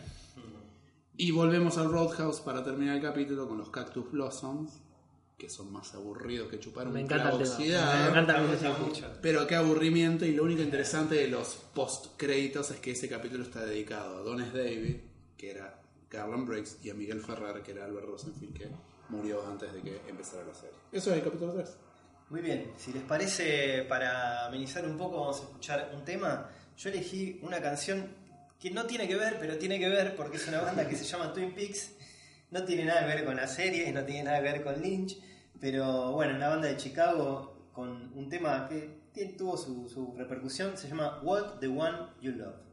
Y volvemos al Roadhouse para terminar el capítulo con los Cactus Blossoms, que son más aburridos que chupar Me un encanta el clavo tema. oxidado. Me encanta Me el gusta tema. mucho. Pero qué aburrimiento y lo único interesante de los post créditos es que ese capítulo está dedicado a Donis David, que era Garland Briggs, y a Miguel Ferrer, que era Albert Rosenfield, que murió antes de que empezara la serie. Eso es el capítulo 3. Muy bien, si les parece, para amenizar un poco, vamos a escuchar un tema. Yo elegí una canción que no tiene que ver, pero tiene que ver porque es una banda que se llama Twin Peaks. No tiene nada que ver con la serie, no tiene nada que ver con Lynch, pero bueno, una banda de Chicago con un tema que tuvo su, su repercusión, se llama What the One You Love.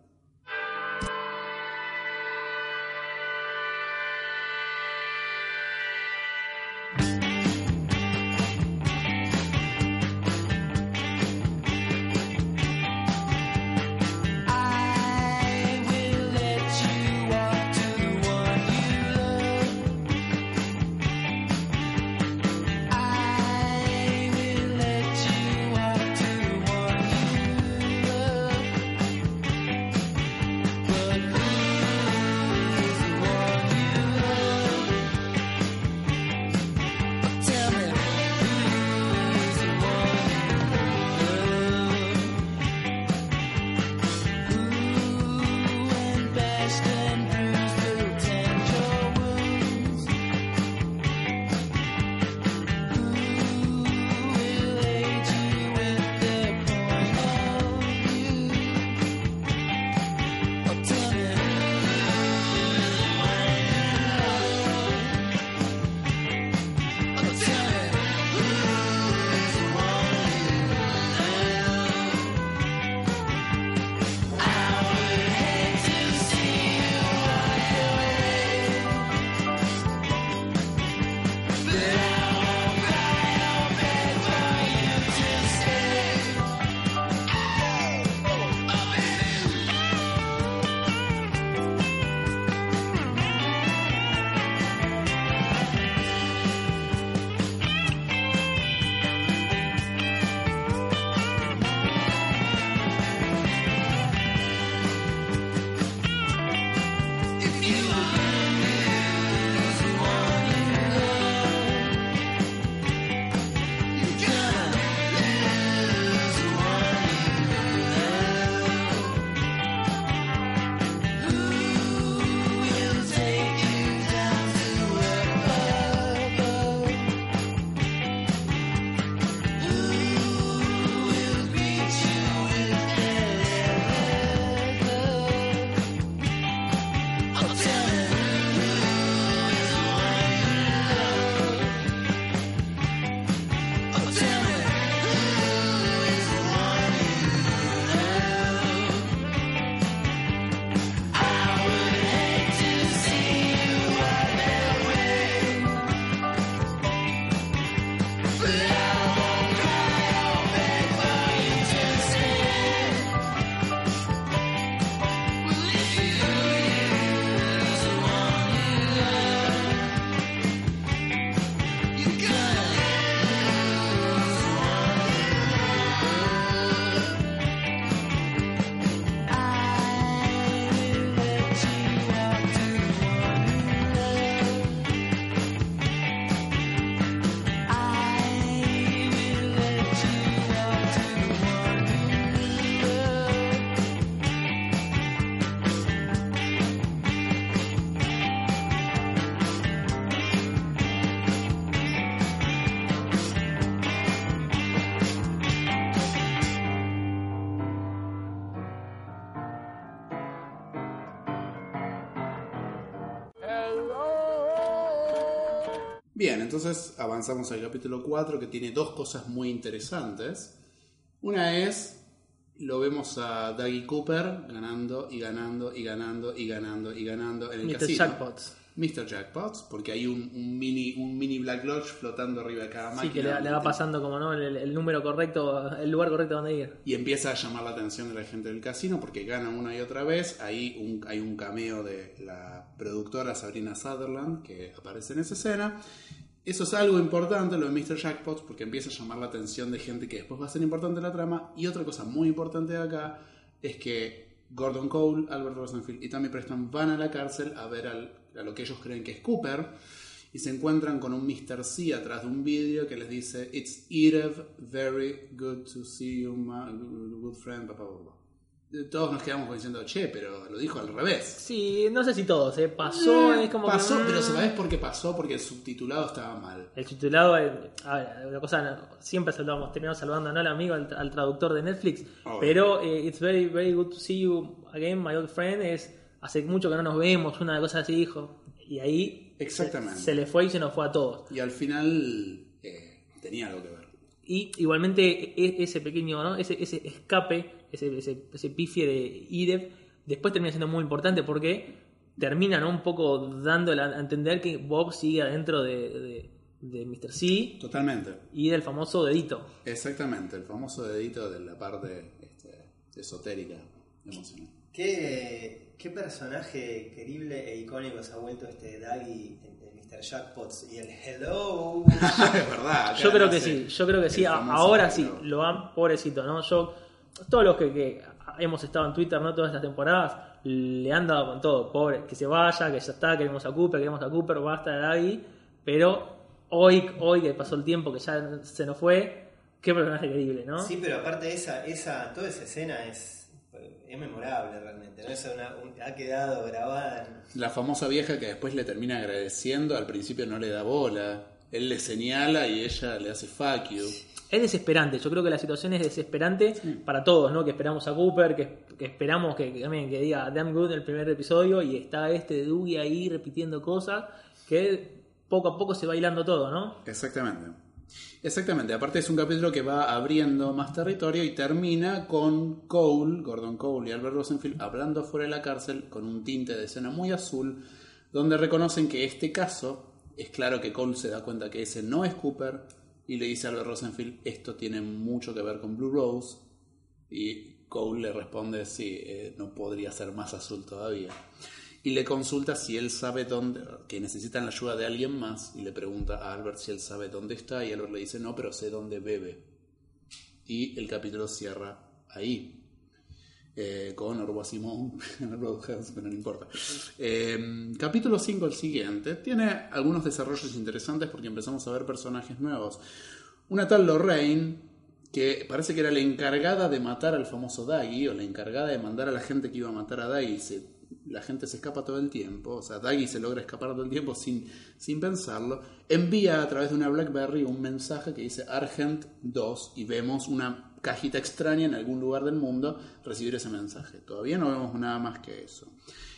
Entonces avanzamos al capítulo 4 que tiene dos cosas muy interesantes. Una es, lo vemos a Dougie Cooper ganando y ganando y ganando y ganando y ganando en el Mr. casino. Jackpots. Mr. Jackpots, porque hay un, un mini, un mini Black Lodge flotando arriba de cada Sí, máquina. que le, le va pasando como no el, el número correcto, el lugar correcto donde ir. Y empieza a llamar la atención de la gente del casino porque gana una y otra vez. Ahí un- hay un cameo de la productora Sabrina Sutherland que aparece en esa escena. Eso es algo importante, lo de Mr. Jackpots, porque empieza a llamar la atención de gente que después va a ser importante la trama. Y otra cosa muy importante de acá es que Gordon Cole, Albert Rosenfield y Tammy Preston van a la cárcel a ver a lo que ellos creen que es Cooper y se encuentran con un Mr. C atrás de un vídeo que les dice It's Edith, very good to see you, my good friend, bla, bla". Todos nos quedamos diciendo, che, pero lo dijo al revés. Sí, no sé si todos, ¿eh? Pasó, es como que, pasó, mm, pero ¿sabés por qué pasó? Porque el subtitulado estaba mal. El titulado, eh, a ver, una cosa, siempre saludamos, terminamos saludando ¿no? al amigo, al, al traductor de Netflix, Obvio. pero eh, It's very, very good to see you again, my old friend, es hace mucho que no nos vemos, una cosa así dijo, y ahí Exactamente. Se, se le fue y se nos fue a todos. Y al final eh, tenía algo que ver. Y igualmente e- ese pequeño, ¿no? ese, ese escape, ese, ese, ese pifie de Idev, después termina siendo muy importante porque termina ¿no? un poco dándole a entender que Bob sigue adentro de, de, de Mr. C Totalmente. y del famoso dedito. Exactamente, el famoso dedito de la parte este, esotérica, emocional. ¿Qué, qué personaje querible e icónico se ha vuelto este Daggy en de Mr. Jackpots y el Hello. es verdad. Yo creo que sí, yo creo que sí, el ahora sí, lo han, pobrecito, ¿no? Yo, todos los que, que hemos estado en Twitter, ¿no? Todas estas temporadas, le han dado con todo, pobre, que se vaya, que ya está, queremos a Cooper, queremos a Cooper, basta de Daggy, pero hoy, hoy que pasó el tiempo, que ya se nos fue, qué personaje querible, ¿no? Sí, pero aparte esa, esa, toda esa escena es, es memorable realmente, ¿no? Es una, un- ha quedado grabada en- La famosa vieja que después le termina agradeciendo, al principio no le da bola. Él le señala y ella le hace fuck you. Es desesperante, yo creo que la situación es desesperante para todos, ¿no? Que esperamos a Cooper, que, que esperamos que, que también que diga damn good en el primer episodio y está este de Dougie ahí repitiendo cosas que poco a poco se va hilando todo, ¿no? Exactamente. Exactamente. Aparte es un capítulo que va abriendo más territorio y termina con Cole, Gordon Cole y Albert Rosenfield hablando fuera de la cárcel con un tinte de escena muy azul, donde reconocen que este caso es claro que Cole se da cuenta que ese no es Cooper y le dice a Albert Rosenfield esto tiene mucho que ver con Blue Rose y Cole le responde sí, eh, no podría ser más azul todavía y le consulta si él sabe dónde, que necesitan la ayuda de alguien más, y le pregunta a Albert si él sabe dónde está, y Albert le dice no, pero sé dónde bebe. Y el capítulo cierra ahí. Eh, con Orwa Simón en el Roadhouse, pero no importa. Eh, capítulo 5, el siguiente, tiene algunos desarrollos interesantes porque empezamos a ver personajes nuevos. Una tal Lorraine, que parece que era la encargada de matar al famoso Daggy, o la encargada de mandar a la gente que iba a matar a Daggy. La gente se escapa todo el tiempo, o sea, Daggy se logra escapar todo el tiempo sin, sin pensarlo. Envía a través de una Blackberry un mensaje que dice Argent 2 y vemos una cajita extraña en algún lugar del mundo recibir ese mensaje. Todavía no vemos nada más que eso.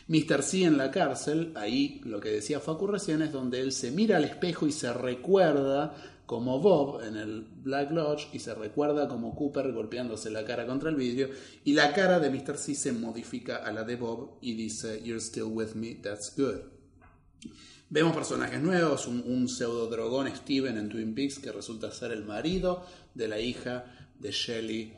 Mr. C en la cárcel, ahí lo que decía Facu recién es donde él se mira al espejo y se recuerda como Bob en el Black Lodge y se recuerda como Cooper golpeándose la cara contra el vidrio y la cara de Mr. C se modifica a la de Bob y dice You're still with me, that's good. Vemos personajes nuevos, un, un pseudo drogón Steven en Twin Peaks que resulta ser el marido de la hija de Shelley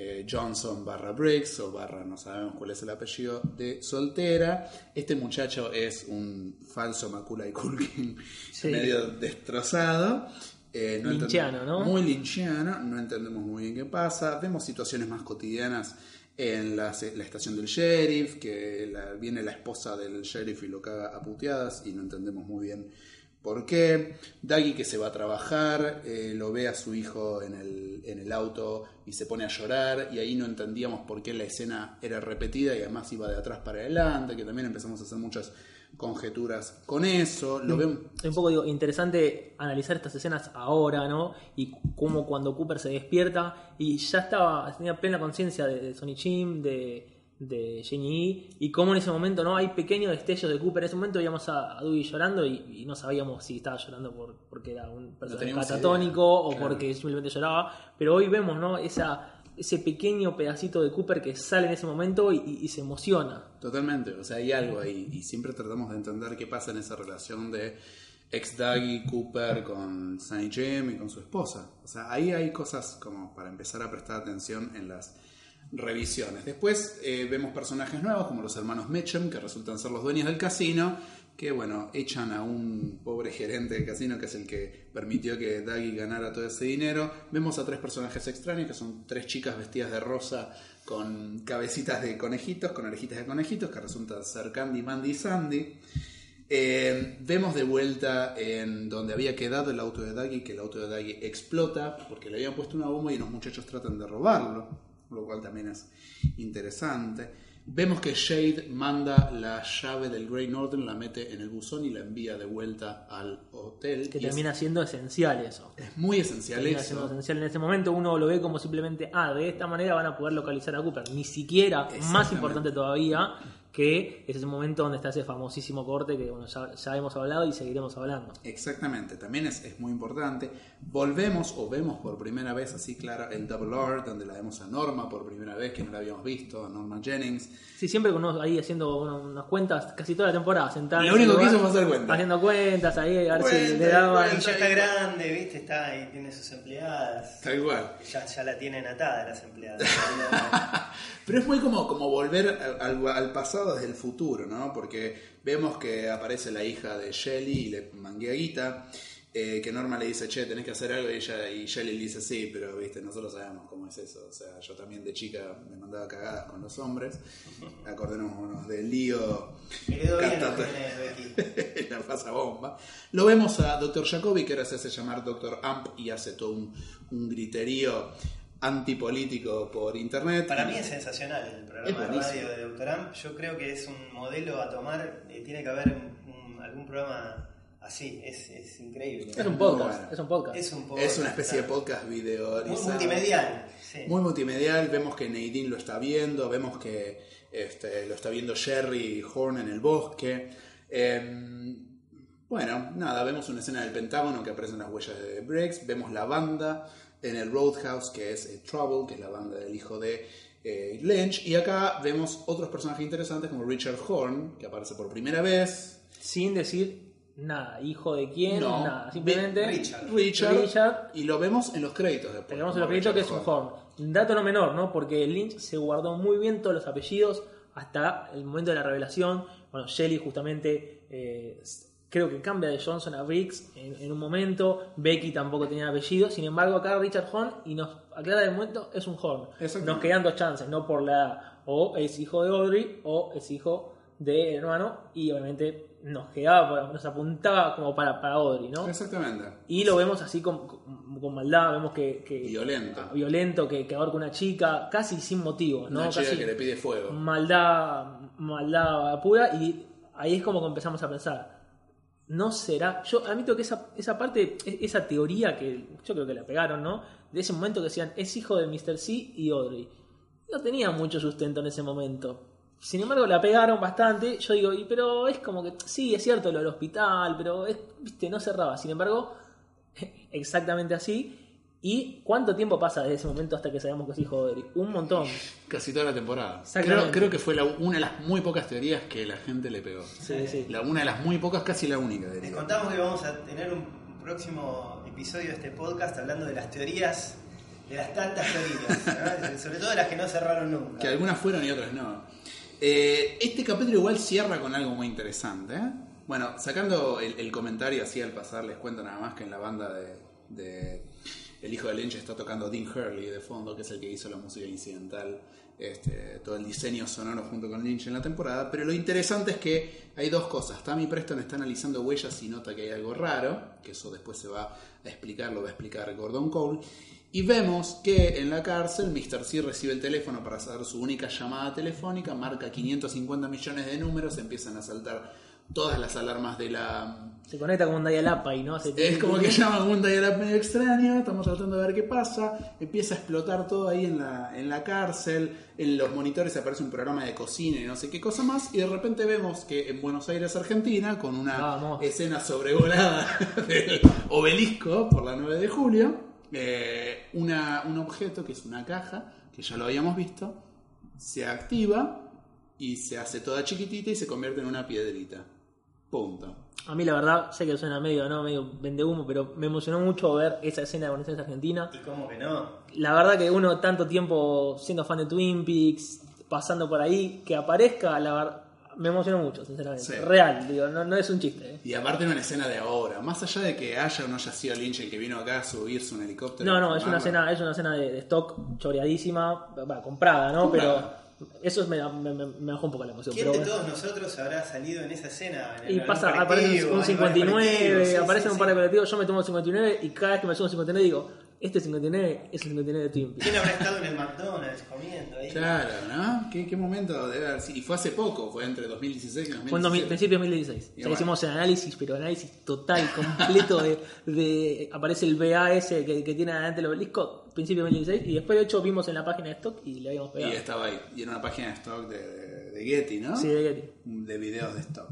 eh, Johnson barra Briggs o barra no sabemos cuál es el apellido de soltera. Este muchacho es un falso Macaulay Culkin Sí. medio destrozado. Eh, no. Muy linchiano, no entendemos muy bien qué pasa. Vemos situaciones más cotidianas en la, la estación del sheriff, que la- viene la esposa del sheriff y lo caga a puteadas y no entendemos muy bien por qué. Daggy que se va a trabajar, eh, lo ve a su hijo en el, en el auto y se pone a llorar y ahí no entendíamos por qué la escena era repetida y además iba de atrás para adelante, que también empezamos a hacer muchas conjeturas con eso. Lo vemos... Es un poco digo, interesante analizar estas escenas ahora, ¿no? Y cómo cuando Cooper se despierta y ya estaba, tenía plena conciencia de, de Sonny Jim, de, de Jenny y cómo en ese momento no hay pequeños destellos de Cooper. En ese momento veíamos a, a Dewey llorando y, y no sabíamos si estaba llorando por, porque era un personaje teníamos catatónico idea, o claro. porque simplemente lloraba. Pero hoy vemos ¿no? Esa, ese pequeño pedacito de Cooper que sale en ese momento y, y- y se emociona. Totalmente, o sea, hay algo ahí y siempre tratamos de entender qué pasa en esa relación de ex Daggy Cooper con Sunny Jim y con su esposa. O sea, ahí hay cosas como para empezar a prestar atención en las revisiones. Después eh, vemos personajes nuevos como los hermanos Mitchum, que resultan ser los dueños del casino, que bueno, echan a un pobre gerente del casino que es el que permitió que Daggy ganara todo ese dinero. Vemos a tres personajes extraños, que son tres chicas vestidas de rosa con cabecitas de conejitos, con orejitas de conejitos, que resultan ser Candy, Mandy y Sandy. Eh, vemos de vuelta en donde había quedado el auto de Daggy, que el auto de Daggy explota porque le habían puesto una bomba y unos muchachos tratan de robarlo, lo cual también es interesante. Vemos que Shade manda la llave del Grey Northern, la mete en el buzón y la envía de vuelta al hotel. Que es- termina siendo esencial eso. es, muy esencial Termina siendo eso. esencial en ese momento. Uno lo ve como simplemente, ah, de esta manera van a poder localizar a Cooper. Ni siquiera, más importante todavía, que es ese momento donde está ese famosísimo corte que bueno, ya, ya hemos hablado y seguiremos hablando. Exactamente, también es, es muy importante. Volvemos o vemos por primera vez así clara el Double R, donde la vemos a Norma por primera vez, que no la habíamos visto, a Norma Jennings. Sí, siempre con uno ahí haciendo uno- unas cuentas, casi toda la temporada, sentada. en Lo único que hizo fue hacer cuentas. Haciendo cuentas ahí, a ver si le daban. y ya está grande, ¿viste? Está ahí, tiene sus empleadas. Tal cual. Ya, ya la tienen atada las empleadas. Pero es muy como, como volver al, al pasado desde el futuro, ¿no? Porque vemos que aparece la hija de Shelly y le manguea guita, eh, que Norma le dice, che, tenés que hacer algo, y, ella, y Shelly le dice, sí, pero, viste, nosotros sabemos cómo es eso. O sea, yo también de chica me mandaba cagadas con los hombres. Acordémonos del lío. Heredó bien lo que cantante. tiene Becky. la pasa bomba. Lo vemos a Dr. Jacobi, que ahora se hace llamar Dr. Amp y hace todo un, un griterío antipolítico por internet. Para mí es sensacional el programa de radio de. Amp. Yo creo que es un modelo a tomar. eh, tiene que haber un- un- algún programa así. Es, es increíble. Es un muy podcast, bueno. es un podcast. Es un poco- Es una especie de podcast Muy videorizado. multimedial. sí. Muy multimedial. Vemos que Nadine lo está viendo. Vemos que este, lo está viendo Jerry Horn en el bosque. Em, bueno, nada, vemos una escena del Pentágono que aparecen las huellas de Briggs. Vemos la banda en el Roadhouse, que es eh, Trouble, que es la banda del hijo de eh, Lynch. Y acá vemos otros personajes interesantes como Richard Horn, que aparece por primera vez. Sin decir nada, hijo de quién, No, nada. Simplemente Richard. Richard, Richard. Y lo vemos en los créditos después. Tenemos como el crédito que es un Horn. Un dato no menor, ¿no? Porque Lynch se guardó muy bien todos los apellidos hasta el momento de la revelación. Bueno, Shelley justamente eh, creo que cambia de Johnson a Briggs en, en un momento. Becky tampoco tenía apellido. Sin embargo, acá Richard Horn y nos aclara de momento es un Horn. Nos quedan dos chances, no por la edad. O es hijo de Audrey o es hijo del hermano. Y obviamente nos quedaba, nos apuntaba como para, para Audrey, ¿no? Exactamente. Y lo vemos así con, con- con maldad, vemos que, que- Violento. ah, violento, que, que ahorca una chica, casi sin motivo, ¿no? Una chica Casi que le pide fuego. maldad, maldad pura, y ahí es como que empezamos a pensar. No será. Yo admito que esa, esa parte, e- esa teoría que yo creo que la pegaron, ¿no? De ese momento que decían es hijo de Mr. C y Audrey. No tenía mucho sustento en ese momento. Sin embargo, la pegaron bastante. Yo digo, y, pero es como que sí, es cierto lo del hospital, pero viste, no cerraba. Sin embargo, exactamente así. ¿Y cuánto tiempo pasa desde ese momento hasta que sabemos que es hijo de Audrey? Un montón. Casi toda la temporada. Creo, creo que fue la- una de las muy pocas teorías que la gente le pegó. Sí, sí. La, una de las muy pocas, casi la única, Les contamos que vamos a tener un próximo episodio de este podcast hablando de las teorías, de las tantas teorías, ¿no? sobre todo de las que no cerraron nunca. Que algunas fueron y otras no. Eh, este capítulo igual cierra con algo muy interesante. ¿eh? Bueno, sacando el, el comentario así al pasar, les cuento nada más que en la banda de, de El hijo de Lynch está tocando Dean Hurley de fondo, que es el que hizo la música incidental, este, todo el diseño sonoro junto con Lynch en la temporada. Pero lo interesante es que hay dos cosas. Tammy Preston está analizando huellas y nota que hay algo raro, que eso después se va a explicar, lo va a explicar Gordon Cole. Y vemos que en la cárcel Mr. C recibe el teléfono para hacer su única llamada telefónica, marca 550 millones de números, empiezan a saltar todas las alarmas de la... Se conecta como un dial-up y no hace. Es como que llama un dial medio extraño, estamos tratando de ver qué pasa, empieza a explotar todo ahí en la, en la cárcel, en los monitores aparece un programa de cocina y no sé qué cosa más, y de repente vemos que en Buenos Aires, Argentina, con una Vamos. escena sobrevolada del obelisco por la 9 de julio, eh, una, un objeto que es una caja, que ya lo habíamos visto, se activa y se hace toda chiquitita y se convierte en una piedrita. Punto. A mí la verdad, sé que suena medio, ¿no? Medio vende humo, pero me emocionó mucho ver esa escena de Buenos Aires, Argentina. ¿Y cómo que no? La verdad que uno tanto tiempo siendo fan de Twin Peaks, pasando por ahí, que aparezca, la verdad, me emocionó mucho, sinceramente. Sí. Real, digo, no, no es un chiste. ¿eh? Y aparte una escena de ahora, más allá de que haya o no haya sido Lynch el que vino acá a subirse un helicóptero. No, no, es una escena, es una escena de, de stock choreadísima, bueno, comprada, ¿no? Comprada. Pero eso me, me, me- bajó un poco la emoción. ¿Quién Pero de bueno. todos nosotros habrá salido en esa escena? En Y pasa, aparece un en varios 59, colectivos, sí, aparecen sí, un par de colectivos, yo me tomo el 59 y cada vez que me subo un 59 digo, este 59 es el 59 de Twin Peaks. ¿Quién habrá estado en el McDonald's comiendo ahí? Claro, ¿no? ¿Qué, qué momento debe haber sido? Y fue hace poco, fue entre 2016 y 2017. Fue en 2000 principio de 2016. Y O sea, hicimos el análisis, pero análisis total, completo de, de- aparece el BAS que, que tiene adelante el obelisco, principio de 2016, y después de hecho vimos en la página de stock y le habíamos Y pegado. estaba ahí, y en una página de stock de, de- de Getty, ¿no? Sí, de Getty. de videos de stock.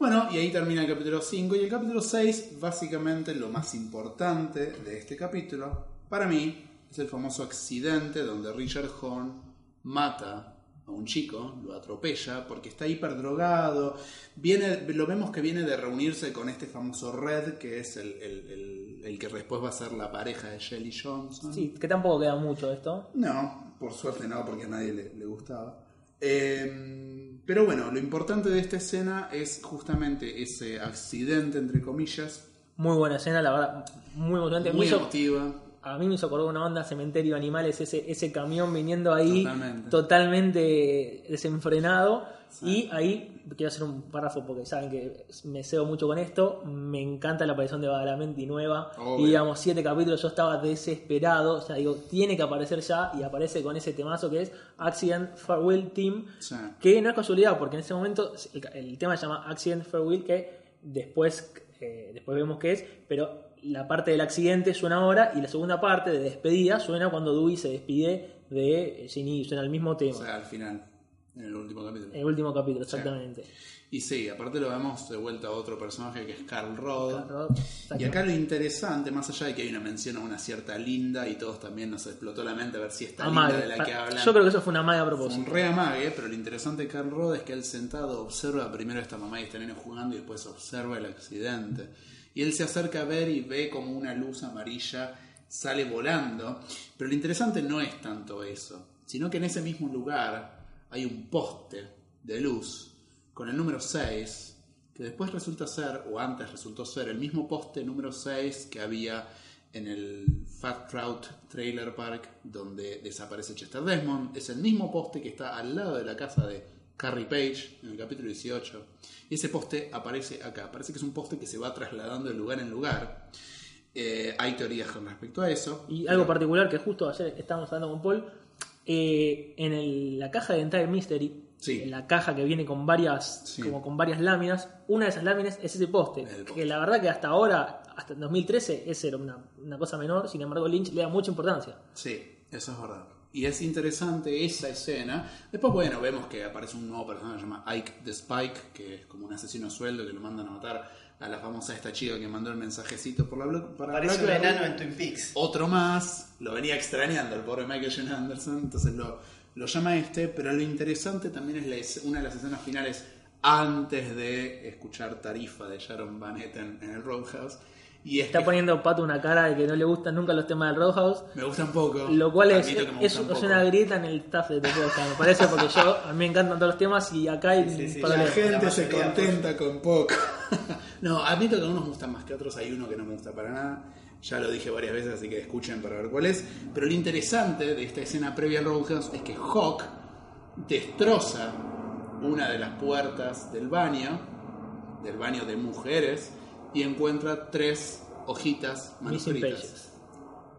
Bueno, y ahí termina el capítulo 5. Y el capítulo 6, básicamente lo más importante de este capítulo, para mí, es el famoso accidente donde Richard Horn mata a un chico, lo atropella, porque está hiperdrogado. Viene, lo vemos que viene de reunirse con este famoso Red, que es el, el- el- el que después va a ser la pareja de Shelly Johnson. Sí, que tampoco queda mucho esto. No, por suerte no, porque a nadie le, le gustaba. Eh, pero bueno, lo importante de esta escena es justamente ese accidente, entre comillas, Muy buena escena, la verdad, muy emocionante. Muy emotiva. a mí me hizo acordar una banda Cementerio Animales, ese, ese camión viniendo ahí Totalmente. totalmente desenfrenado. Y ahí quiero hacer un párrafo porque saben que me cedo mucho con esto. Me encanta la aparición de Badalamenti nueva. Obvio. Y digamos, siete capítulos yo estaba desesperado. O sea, digo, tiene que aparecer ya. Y aparece con ese temazo que es Accident Farewell Team. Sí. Que no es casualidad, porque en ese momento el, el tema se llama Accident Farewell, que después, eh, después vemos qué es, pero la parte del accidente suena ahora y la segunda parte de despedida suena cuando Dewey se despide de Ginny, suena el mismo tema. O sea, al final, en el último capítulo. en el último capítulo, exactamente. Y sí, aparte lo vemos de vuelta a otro personaje que es Carl Rod. Claro, Y exacto. acá lo interesante, más allá de que hay una mención a una cierta Linda y todos también nos explotó la mente a ver si esta Amague. Linda de la que hablan. Yo creo que eso fue una maga a propósito. un re amague, pero lo interesante de Carl Rod es que él sentado observa primero a esta mamá y este nene jugando y después observa el accidente. Y él se acerca a ver y ve como una luz amarilla sale volando. Pero lo interesante no es tanto eso, sino que en ese mismo lugar hay un poste de luz con el número 6, que después resulta ser, o antes resultó ser, el mismo poste número 6 que había en el Fat Trout Trailer Park donde desaparece Chester Desmond. Es el mismo poste que está al lado de la casa de Carrie Page en el capítulo 18. Y ese poste aparece acá. Parece que es un poste que se va trasladando de lugar en lugar. Eh, hay teorías con respecto a eso. Y algo particular que justo ayer estábamos hablando con Paul, eh, en el- la caja de Entire Mystery, Sí. en la caja que viene con varias, Sí. como con varias láminas, una de esas láminas es ese poste, que la verdad que hasta ahora, hasta el 2013, ese era una, una cosa menor, sin embargo Lynch le da mucha importancia. Sí, eso es verdad. Y es interesante esa escena. Después, bueno, vemos que aparece un nuevo personaje que se llama Ike the Spike, que es como un asesino a sueldo que lo mandan a matar a la famosa esta chica que mandó el mensajecito por la blo- para Parece un enano en Twin Peaks. Otro más, lo venía extrañando el pobre Michael J. Anderson, entonces lo, lo llama este, pero lo interesante también es la es- una de las escenas finales antes de escuchar Tarifa de Sharon Van Etten en el Roadhouse. Y es Está que poniendo Pato una cara de que no le gustan nunca los temas del Roadhouse, me gusta un poco. lo cual es, es, una grieta en el staff de Tepoca, me parece, porque yo, a mí me encantan todos los temas y acá hay Sí, sí, para La gente se mayoría, contenta con poco. no, admito que algunos me gustan más que otros. Hay uno que no me gusta para nada. Ya lo dije varias veces, así que escuchen para ver cuál es. Pero lo interesante de esta escena previa al Roadhouse es que Hawk destroza una de las puertas del baño, del baño de mujeres, y encuentra tres hojitas manuscritas.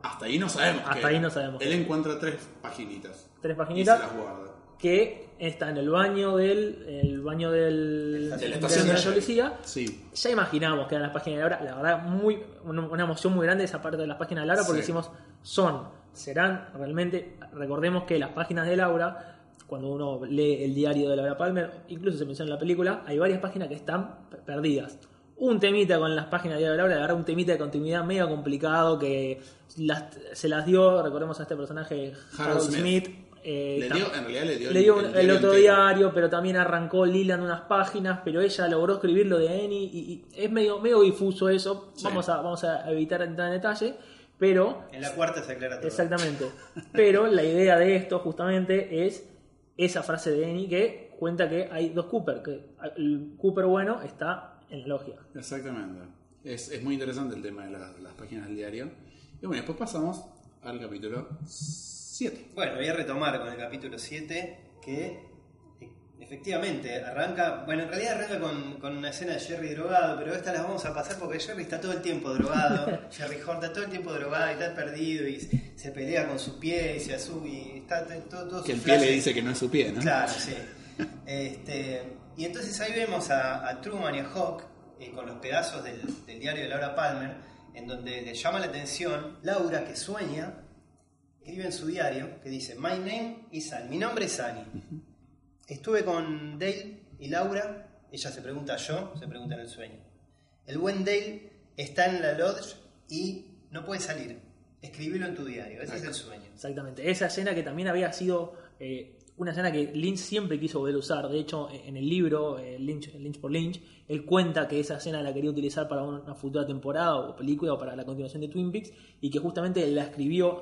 Hasta ahí no sabemos. Hasta ahí no sabemos Él encuentra tres paginitas. Tres Y paginitas. se las guarda. que está en el baño del el baño del De la estación de la policía. Sí, Ya imaginamos que eran las páginas de Laura. La verdad, muy, una, emoción muy grande esa parte de las páginas de Laura porque Sí. decimos, son, serán realmente. Recordemos que las páginas de Laura, cuando uno lee el diario de Laura Palmer, incluso se menciona en la película, hay varias páginas que están per- perdidas. Un temita con las páginas de Laura, la verdad, un temita de continuidad medio complicado que las- se las dio, recordemos a este personaje, Harold Harold Smith. Smith. eh, Le dio- en realidad le dio le el- dio el otro entero. diario, pero también arrancó Liland unas páginas, pero ella logró escribir lo de Annie y, y es medio, medio difuso eso. Sí. Vamos, a, vamos a evitar entrar en detalle, pero En la cuarta se aclara todo. exactamente. Pero la idea de esto justamente es esa frase de Annie que cuenta que hay dos Cooper, que el Cooper bueno está en la logia. exactamente. Es, es muy interesante el tema de la- las páginas del diario. Y bueno, después pasamos al capítulo 7. Bueno, voy a retomar con el capítulo 7, que eh, efectivamente arranca, bueno, en realidad arranca con, con una escena de Jerry drogado, pero esta las vamos a pasar porque Jerry está todo el tiempo drogado, Jerry Horn está todo el tiempo drogado y está perdido y se pelea con su pie y se asume y está todo, todo Que el pie le dice que no es su pie, ¿no? Claro, sí. Este, y entonces ahí vemos a, a Truman y a Hawk eh, con los pedazos del, del diario de Laura Palmer, en donde le llama la atención Laura que sueña, escribe en su diario, que dice, My name is Annie, mi nombre es Annie. Estuve con Dale y Laura, ella se pregunta yo, se pregunta en el sueño. El buen Dale está en la lodge y no puede salir. Escribilo en tu diario, ese es el sueño. Exactamente. Esa escena que también había sido eh, una escena que Lynch siempre quiso volver usar. De hecho, en el libro eh, Lynch, por Lynch, él cuenta que esa escena la quería utilizar para una futura temporada o película o para la continuación de Twin Peaks y que justamente la escribió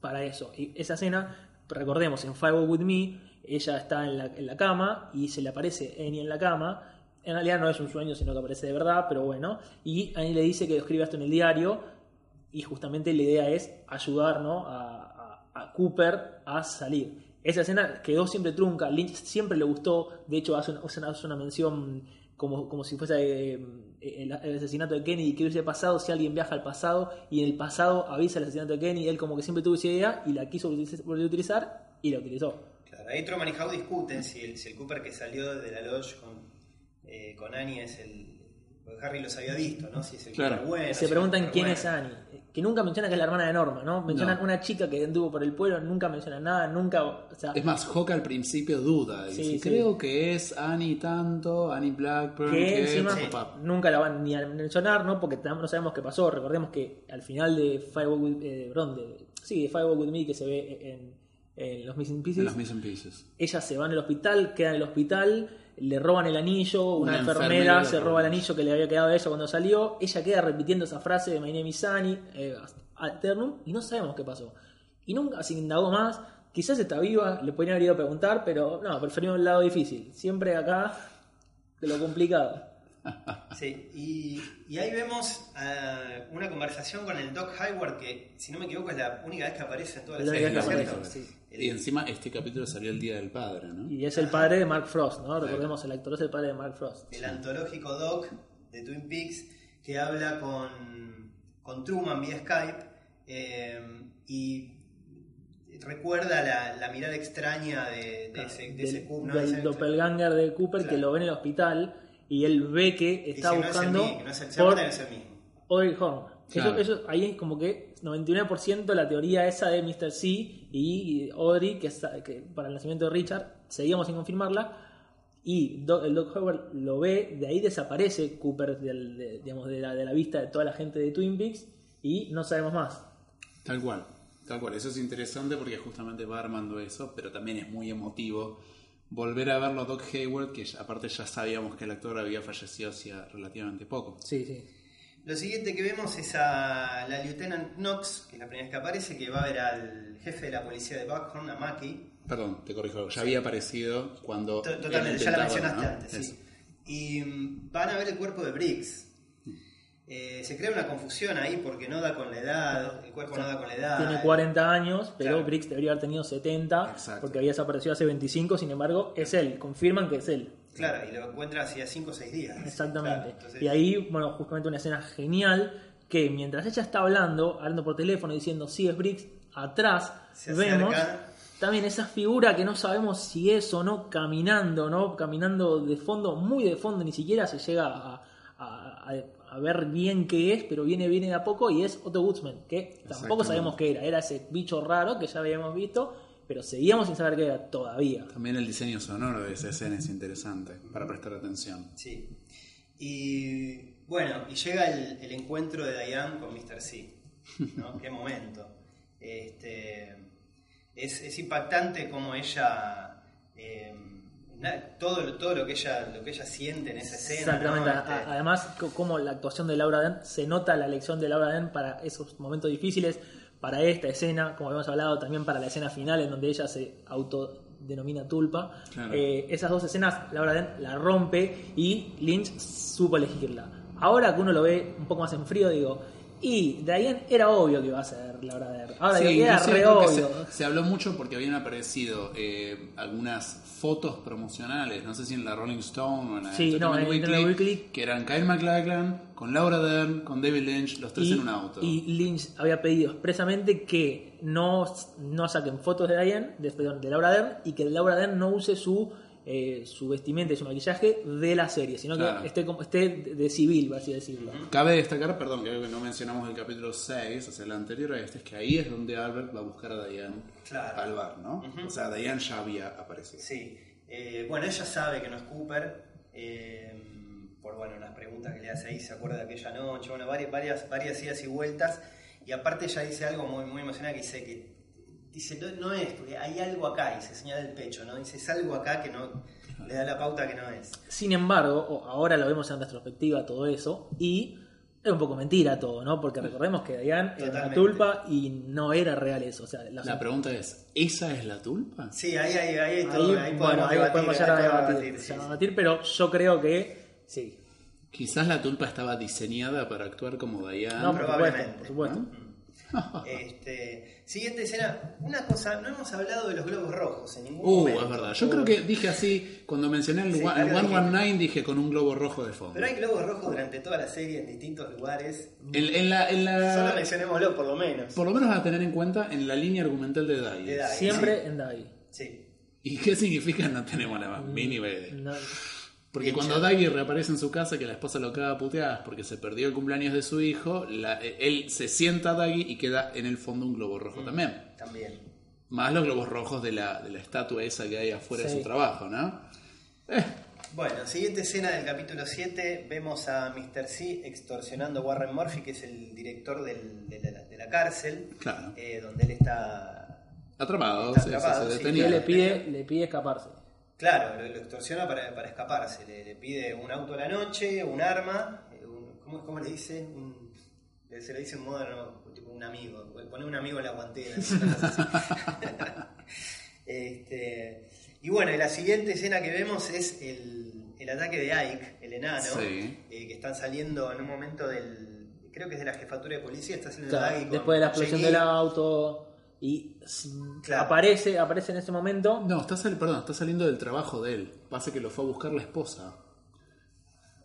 para eso. Y esa escena, recordemos, en Firewall With Me, ella está en la, en la cama y se le aparece Annie en la cama. En realidad no es un sueño, sino que aparece de verdad, pero bueno. Y Annie le dice que escriba esto en el diario y justamente la idea es ayudar a Cooper a salir. Esa escena quedó siempre trunca, Lynch siempre le gustó, de hecho hace una, hace una- hace una mención como, como si fuese eh, el, el asesinato de Kennedy, que hubiese pasado si alguien viaja al pasado y en el pasado avisa el asesinato de Kennedy, él como que siempre tuvo esa idea y la quiso utilizar- volver a utilizar y la utilizó. Claro, ahí Truman y Howe discuten si el, si el Cooper que salió de la lodge con, eh, con Annie es el. Porque Harry los había visto, ¿no? Si es el Claro. Cooper bueno. se preguntan quién bueno. es Annie, que nunca menciona que es la hermana de Norma, ¿no? Mencionan No. una chica que anduvo por el pueblo, nunca mencionan nada, nunca... O sea, Es más, Hawk al principio duda. Dice, Sí, sí. creo que es Annie tanto, Annie Blackburn, que que... encima pa, pa, pa". nunca la van ni a mencionar, ¿no? Porque no sabemos qué pasó. Recordemos que al final de Firewall with, eh, perdón, de- sí, de Firewall with Me que se ve en, en los Missing Pieces, En los Missing Pieces. ella se va en el hospital, queda en el hospital, le roban el anillo, una, Una enfermera, enfermera se roba el anillo que le había quedado a ella cuando salió, ella queda repitiendo esa frase de My name is Annie, eh, alternum, y no sabemos qué pasó. Y nunca se indagó más, quizás está viva, le podrían haber ido a preguntar, pero no, preferimos el lado difícil, siempre acá de lo complicado. Sí, y, y ahí vemos eh, una conversación con el Doc Hayward que, si no me equivoco, es la única vez que aparece en toda la serie, sí. Y encima este capítulo salió el día del padre, ¿no? Y es el padre de Mark Frost, ¿no? Recordemos, el actor es el padre de Mark Frost. El antológico Doc de Twin Peaks que habla con, con Truman vía Skype eh, y recuerda la, la mirada extraña de, de ese, de ese del, Coop, ¿no? del Ese- doppelganger de Cooper que lo ve en el hospital y él ve que está no es el buscando mismo, no es el, por que no es el mismo. Horn. Claro. Eso, eso- ahí es como que 99% la teoría esa de Mr. C y Audrey, que, es- que para el nacimiento de Richard, seguíamos sin confirmarla. Y el Doc Howard lo ve, de ahí desaparece Cooper del- de, digamos, de, la, de la vista de toda la gente de Twin Peaks y no sabemos más. Tal cual, tal cual. Eso es interesante porque justamente va armando eso, pero también es muy emotivo volver a verlo a Doc Hayward, que aparte ya sabíamos que el actor había fallecido hacía relativamente poco. Sí, sí. Lo siguiente que vemos es a la Lieutenant Knox, que es la primera vez que aparece, que va a ver al jefe de la policía de Buckhorn, a Mackie. Perdón, te corrijo, ya había aparecido cuando... Totalmente, ya la mencionaste ¿no? antes, sí. Y mm, van a ver el cuerpo de Briggs. Eh, se crea una confusión ahí porque no da con la edad, el cuerpo no da con la edad. Tiene 40 años, pero Claro. Briggs debería haber tenido 70 Exacto. porque había desaparecido hace 25, sin embargo, es él. Confirman que es él. Claro, y lo encuentra hacía 5 o 6 días. Exactamente. Claro, entonces- Y ahí, bueno, justamente una escena genial que mientras ella está hablando, hablando por teléfono diciendo sí es Briggs, atrás Se vemos también esa figura que no sabemos si es o no caminando, ¿no? Caminando de fondo, muy de fondo, ni siquiera se llega a, a- a- a ver bien qué es, pero viene, viene de a poco y es Otto Woodsman, que tampoco sabemos qué era. Era ese bicho raro que ya habíamos visto, pero seguíamos sin saber qué era todavía. También el diseño sonoro de esa escena es interesante para prestar atención. Sí. Y bueno, y llega el, el encuentro de Diane con Mr. C. ¿no? Qué momento. Este, es, es impactante como ella. eh, todo, lo- todo lo que ella lo que ella siente en esa escena. Exactamente. Este, Además, co- como la actuación de Laura Dern, se nota la elección de Laura Dern para esos momentos difíciles, para esta escena, como habíamos hablado, también para la escena final en donde ella se autodenomina tulpa. Claro. Eh, esas dos escenas, Laura Dern la rompe y Lynch supo elegirla. Ahora que uno lo ve un poco más en frío, digo, y Diane era obvio que iba a ser Laura Dern. Ahora Sí, era re obvio. se, se habló mucho porque habían aparecido eh, algunas fotos promocionales, no sé si en la Rolling Stone o en la Sí, no, en Entertainment Weekly. que eran Kyle MacLachlan con Laura Dern, con David Lynch, los tres y, en un auto. y Lynch había pedido expresamente que no, no saquen fotos de Diane, de, perdón, de Laura Dern, y que Laura Dern no use su, eh, su vestimenta y su maquillaje de la serie, sino Claro. que esté, como, esté de, civil, por así decirlo. Cabe destacar, perdón, que algo que no mencionamos el capítulo 6, o sea, el anterior a este, es que ahí es donde Albert va a buscar a Diane Claro. al bar, ¿no? O sea, Diane ya había aparecido. Sí. Eh, bueno, ella sabe que no es Cooper. eh, por bueno, las preguntas que le hace ahí, se acuerda de aquella noche, bueno, varias, varias, varias idas y vueltas. Y aparte ella dice algo muy, muy emocionante que dice que dice, no, no es, porque hay algo acá, y se señala el pecho, ¿no? Dice, es algo acá que no le da la pauta que no es. Sin embargo, ahora lo vemos en retrospectiva todo eso, y es un poco mentira todo, ¿no? Porque recordemos que Diane era una tulpa y no era real eso. O sea, la- La pregunta es, ¿esa es la tulpa? Sí, ahí, ahí, ahí, ahí, todo, ahí bueno, podemos ahí debatir, podemos ahí llegar a debatir, debatir, sí, sí. debatir, pero yo creo que sí. Quizás la tulpa estaba diseñada para actuar como Diane. No, por supuesto, probablemente. por supuesto. Este, siguiente escena, una cosa, no hemos hablado de los globos rojos en ningún Uh, momento. es verdad. Yo creo que dije así, cuando mencioné el, Sí, one- el dije. 119, dije con un globo rojo de fondo. Pero hay globos rojos durante toda la serie en distintos lugares. En, en la, en la- Solo mencionémoslo por lo menos. por lo menos a tener en cuenta en la línea argumental de Dai. De Dai. Siempre en Dai. Sí. ¿Y qué significa? No tenemos la más mínima idea. No- Porque cuando Daggy reaparece en su casa, que la esposa lo caga puteadas porque se perdió el cumpleaños de su hijo, la- eh, él se sienta a Daggy y queda en el fondo un globo rojo también. También. Más los globos rojos de la, de la estatua esa que hay afuera de su trabajo, ¿no? Bueno, siguiente escena del capítulo 7, vemos a Mr. C extorsionando a Warren Murphy, que es el director del- de, la, de la cárcel, Claro. eh, donde él está... Atrapado, Está sí, sí, atrapado, se sí, Y detenía. él le pide, le pide escaparse. Claro, lo, lo extorsiona para, para escaparse, le, le pide un auto a la noche, un arma, eh, un- ¿cómo, cómo le dice? Un- se le dice un modo, no, tipo un amigo, pone un amigo en la guantera. Este, y bueno, y la siguiente escena que vemos es el, el ataque de Ike, el enano, Sí. eh, que están saliendo en un momento del, creo que es de la jefatura de policía, está haciendo Claro, el ataque después de la explosión Jackie. del auto y Claro. aparece, aparece en ese momento. No, está sal- perdón, está saliendo del trabajo de él. Pasa que lo fue a buscar la esposa.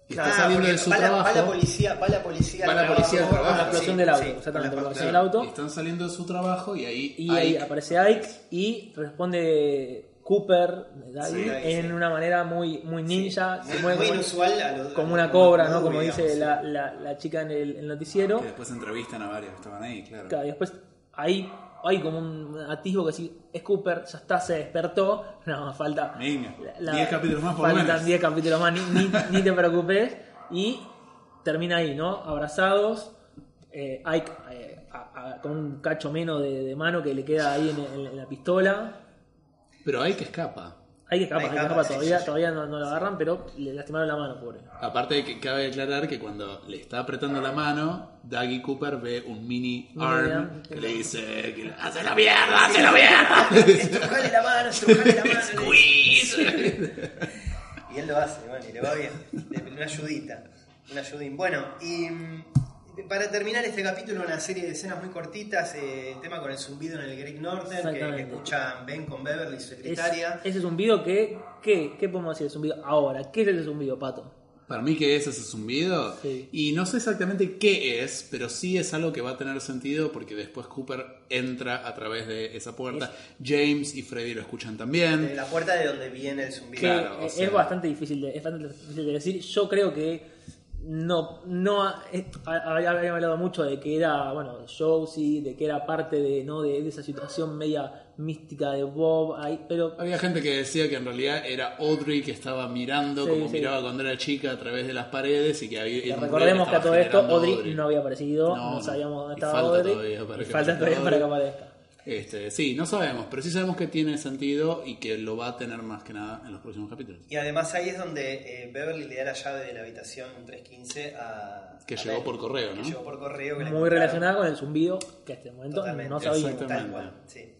Y Ah, está saliendo de su va, la, trabajo. va la policía, va la policía, Va la policía al trabajo, trabajo. la explosión del auto, sí. exactamente, Con la la explosión del claro, auto. y están saliendo de su trabajo y ahí. Y ahí aparece Ike y responde Cooper Sí, en sí. una manera muy, muy ninja, se Muy, mueve muy como, inusual a lo- como una cobra, ¿no? Como digamos, dice sí. la, la- la chica en el, en el noticiero. Que después entrevistan a varios que estaban ahí, claro. Claro, y después ahí hay como un atisbo que si es Cooper, ya está, se despertó. No, falta. Venga, la- 10 capítulos más por Faltan menos. 10 capítulos más, ni, ni- ni te preocupes. Y termina ahí, ¿no? Abrazados. eh, Ike eh, a- a- con un cacho menos de, de mano que le queda ahí en, en- en la pistola. Pero Ike escapa. Hay que escapar, hay que escapa, escapar. Todavía, sí, sí. todavía no, no lo agarran, pero le lastimaron la mano, pobre. Aparte de que cabe aclarar que cuando le está apretando la mano, Daggy Cooper ve un mini arm que le dice que ¡Hace la mierda! ¡Hace la mierda! Estrujale la mano, estrujale la mano. Squeeze. Y él lo hace, bueno, y le va bien. Le- Una ayudita, un ayudín. Bueno, y mm, para terminar este capítulo, una serie de escenas muy cortitas. eh, el tema con el zumbido en el Great Northern, que, escuchan Ben con Beverly, su Es- secretaria. ese zumbido que, ¿qué, ¿qué podemos decir de zumbido ahora? ¿Qué es ese zumbido, Pato? Para mí que es ese zumbido. Sí. Y no sé exactamente qué es, pero sí es algo que va a tener sentido porque después Cooper entra a través de esa puerta. James y Freddy lo escuchan De también. la puerta de donde viene el zumbido. Claro, o es bastante difícil de, es bastante difícil de decir. Yo creo que no, no eh, había había hablado mucho de que era, bueno, Josie, de que era parte de, ¿no? de, de esa situación media mística de Bob, ahí, pero Había gente que decía que en realidad era Audrey que estaba mirando Sí, como sí. miraba cuando era chica a través de las paredes y que había. que recordemos que a todo esto Audrey, no había aparecido, No, sabíamos dónde Y estaba falta Audrey, todavía para y que falta todavía para que aparezca. Este, sí, no sabemos, pero sí sabemos que tiene sentido y que lo va a tener más que nada en los próximos capítulos. Y además ahí es donde eh, Beverly le da la llave de la habitación 315 a... Que a llegó por correo, ¿no? Que llegó por correo. que Muy relacionada con el zumbido que hasta el momento Totalmente. no sabíamos. Exactamente. Tal cual, sí.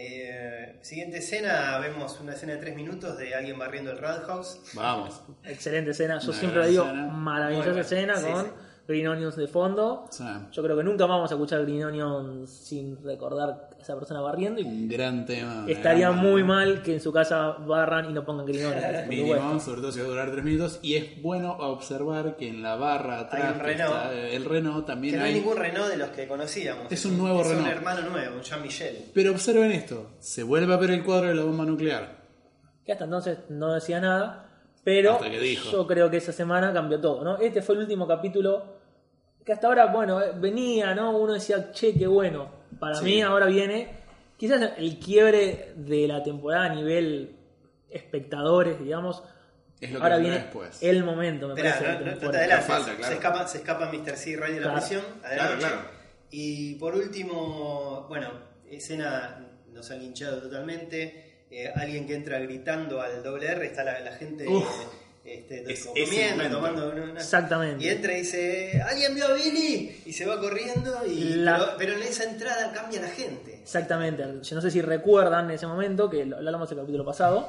Eh, siguiente escena, vemos una escena de tres minutos de alguien barriendo el Roundhouse. Vamos. Excelente escena, yo Una siempre gran digo, escena. maravillosa escena Sí, con sí. Green Onions de fondo. Yo creo que nunca vamos a escuchar Green Onions sin recordar a esa persona barriendo y un gran tema. estaría gran muy mal que en su casa barran y no pongan Green Onions. Mínimo, sobre todo si va a durar tres minutos. Y es bueno observar que en la barra atrás Hay un que Renault. está, eh, el Renault Que también no hay hay. ningún Renault de los que conocíamos. Es un nuevo es Renault. un hermano nuevo, un Jean-Michel. Pero observen esto: se vuelve a ver el cuadro de la bomba nuclear. Que hasta entonces no decía nada, pero que yo creo que esa semana cambió todo, ¿no? Este fue el último capítulo que hasta ahora, bueno, eh, venía, ¿no? Uno decía, che, qué bueno. Para Sí. mí ahora viene quizás el quiebre de la temporada a nivel espectadores, digamos. Es lo que ahora viene después. el momento, me Esperá, parece. no, no- no te adelantes. Falta, claro. se, escapa, se escapa Mr. C. Ray de la Claro. prisión. Adelante. claro. Y por último, bueno, escena nos han linchado totalmente. Eh, alguien que entra gritando al doble R, está la, la gente Uf. Este, Es comiendo, tomando una- una- Exactamente. Y entra y dice, ¿alguien vio a Billy? Y se va corriendo, y, La- pero, pero en esa entrada cambia la gente. Exactamente. Yo no sé si recuerdan ese momento, que lo lo hablamos el capítulo pasado.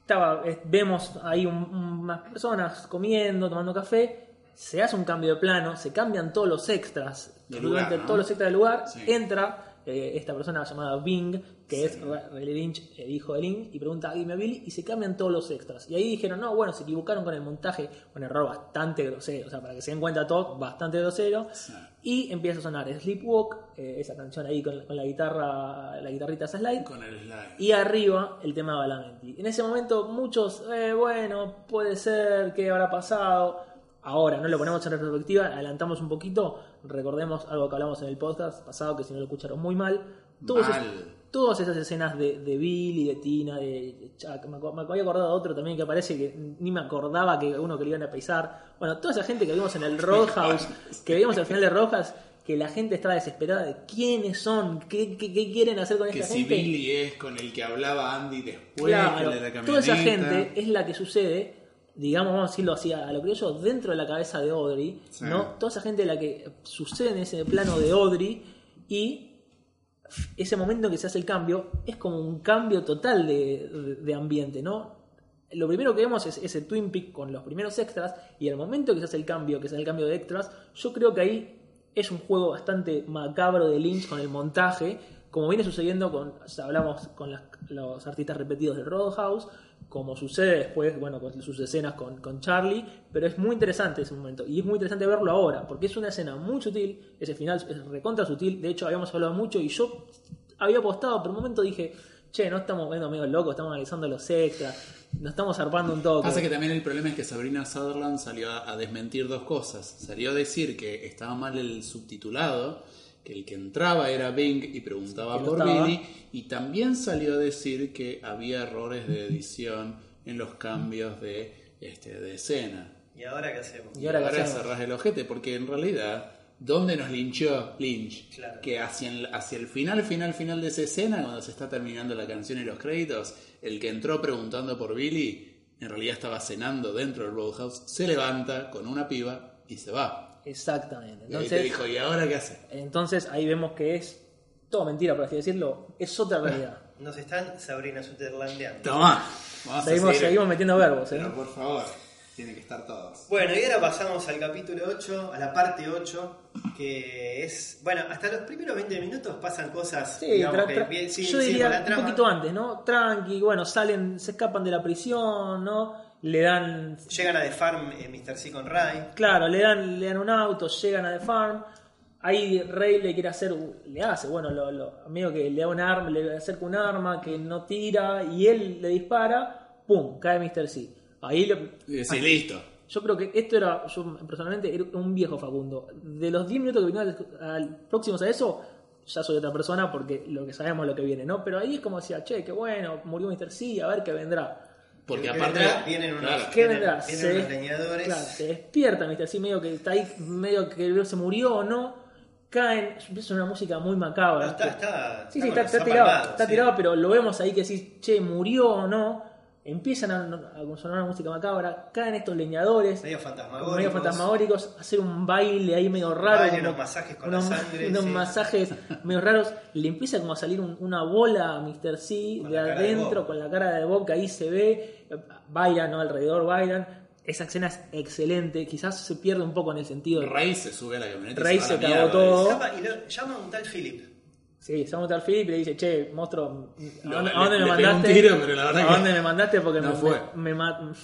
Estaba, vemos ahí un- un- unas personas comiendo, tomando café. Se hace un cambio de plano, se cambian todos los extras, lugar, ¿no? todos los extras del lugar. Sí. Entra eh, esta persona llamada Bing, que es Riley Lynch, el hijo de Lynch, y pregunta a Gimme a Billy y se cambian todos los extras. Y ahí dijeron, no, bueno, se equivocaron con el montaje, un error bastante grosero, o sea, para que se den cuenta todos, bastante grosero. Y empieza a sonar Sleepwalk, eh, esa canción ahí con, con la guitarra, la guitarrita esa slide. Con el slide. Y arriba el tema de Balamenti. En ese momento muchos, eh, bueno, puede ser, ¿qué habrá pasado? Ahora, no lo ponemos en retrospectiva, adelantamos un poquito, recordemos algo que hablamos en el podcast pasado, que si no lo escucharon muy mal. Todos Mal. es- todas esas escenas de, de Billy, de Tina, de Chuck, me, había acordado de otro también que aparece que ni me acordaba que uno que le iban a pisar. Bueno, toda esa gente que vimos en el Roadhouse, que vimos al final de Roadhouse, que la gente estaba desesperada de quiénes son, qué, qué- qué quieren hacer con Que esta si gente. Billy es con el que hablaba Andy después, Claro, de la camioneta. toda esa gente es la que sucede, digamos, vamos a decirlo así, a lo criollo, dentro de la cabeza de Audrey, Sí. ¿no? Toda esa gente es la que sucede en ese plano de Audrey y ese momento en que se hace el cambio es como un cambio total de, de- de ambiente, ¿no? Lo primero que vemos es ese Twin Peak con los primeros extras y el momento que se hace el cambio, que se hace el cambio de extras, yo creo que ahí es un juego bastante macabro de Lynch con el montaje, como viene sucediendo con, ya hablamos con las- los artistas repetidos de Roadhouse, como sucede después, bueno, con sus escenas con, con Charlie, pero es muy interesante ese momento, y es muy interesante verlo ahora, porque es una escena muy sutil, ese final es recontra sutil, de hecho habíamos hablado mucho y yo había apostado, por un momento dije, che, no estamos viendo medio locos, estamos analizando los extras, nos estamos zarpando un toque. Pasa que también el problema es que Sabrina Sutherland salió a desmentir dos cosas. Salió a decir que estaba mal el subtitulado, que el que entraba era Bing y preguntaba por. Billy, y también salió a decir que había errores de edición en los cambios de, este, de escena. ¿Y ahora qué hacemos? Y ahora hacemos? cerrás el ojete, porque en realidad, ¿dónde nos linchó Lynch? Claro. Que hacia el, hacia el final, final, final de esa escena, cuando se está terminando la canción y los créditos, el que entró preguntando por Billy, en realidad estaba cenando dentro del Roadhouse, se levanta con una piba y se va. Exactamente. Y ahí te Entonces, dijo, ¿y ahora qué hace? entonces ahí vemos que es todo mentira, por así decirlo, es otra realidad. Nos están Sabrina Sutherlandeando. Toma, seguimos, seguimos metiendo verbos, ¿eh? Pero por favor, tienen que estar todos. Bueno, y ahora pasamos al capítulo 8, a la parte 8, que es. Bueno, hasta los primeros 20 minutos pasan cosas. Sí, digamos, que bien- yo diría un poquito antes, ¿no? Tranqui, bueno, salen, se escapan de la prisión, ¿no? Le dan Llegan a The Farm eh, Mr. C con Ray. Claro, le dan, le dan un auto, llegan a The Farm. Ahí Rey le quiere hacer, le hace, bueno, lo, lo, amigo que le da un arma, le acerca un arma que no tira y él le dispara, ¡pum! cae Mr. C. Ahí le- Y decís, listo. yo creo que esto era, yo personalmente, era un viejo Facundo. De los 10 minutos que vinieron al, al- próximos a eso, ya soy otra persona porque lo que sabemos lo que viene, ¿no? Pero ahí es como decía, che, qué bueno, murió Mr. C, a ver qué vendrá. Porque Que aparte. vendrá, vienen unos- claro, ¿Qué vendrá? vienen Se, unos leñadores. claro, se despierta Mr. C, medio que está ahí, medio que se murió o no. Caen, empieza una música muy macabra. No, está, está, Sí, sí, está, los está tirado, está sí. tirado, pero lo vemos ahí que sí, che, murió o no. Empiezan a, a sonar una música macabra, caen estos leñadores, Medio fantasmagóricos. medio fantasmagóricos, hacer un baile ahí medio raro. Baile, como- unos masajes con unos, la sangre, unos sí. masajes medio raros. Le empieza como a salir un- una bola a Mr. C Con de adentro, con la cara de que ahí se ve. Bailan, ¿no? Alrededor bailan. Esa escena es excelente. Quizás se pierde un poco en el sentido. de- Rey se sube a la camioneta. Rey se la cagó todo. y lo, llama a un tal Philip. Sí, se tal Philip y le dice, che, monstruo, ¿a dónde, le- a dónde le me mandaste? tiro, pero la verdad ¿A dónde me mandaste? Porque no me, fue. me, me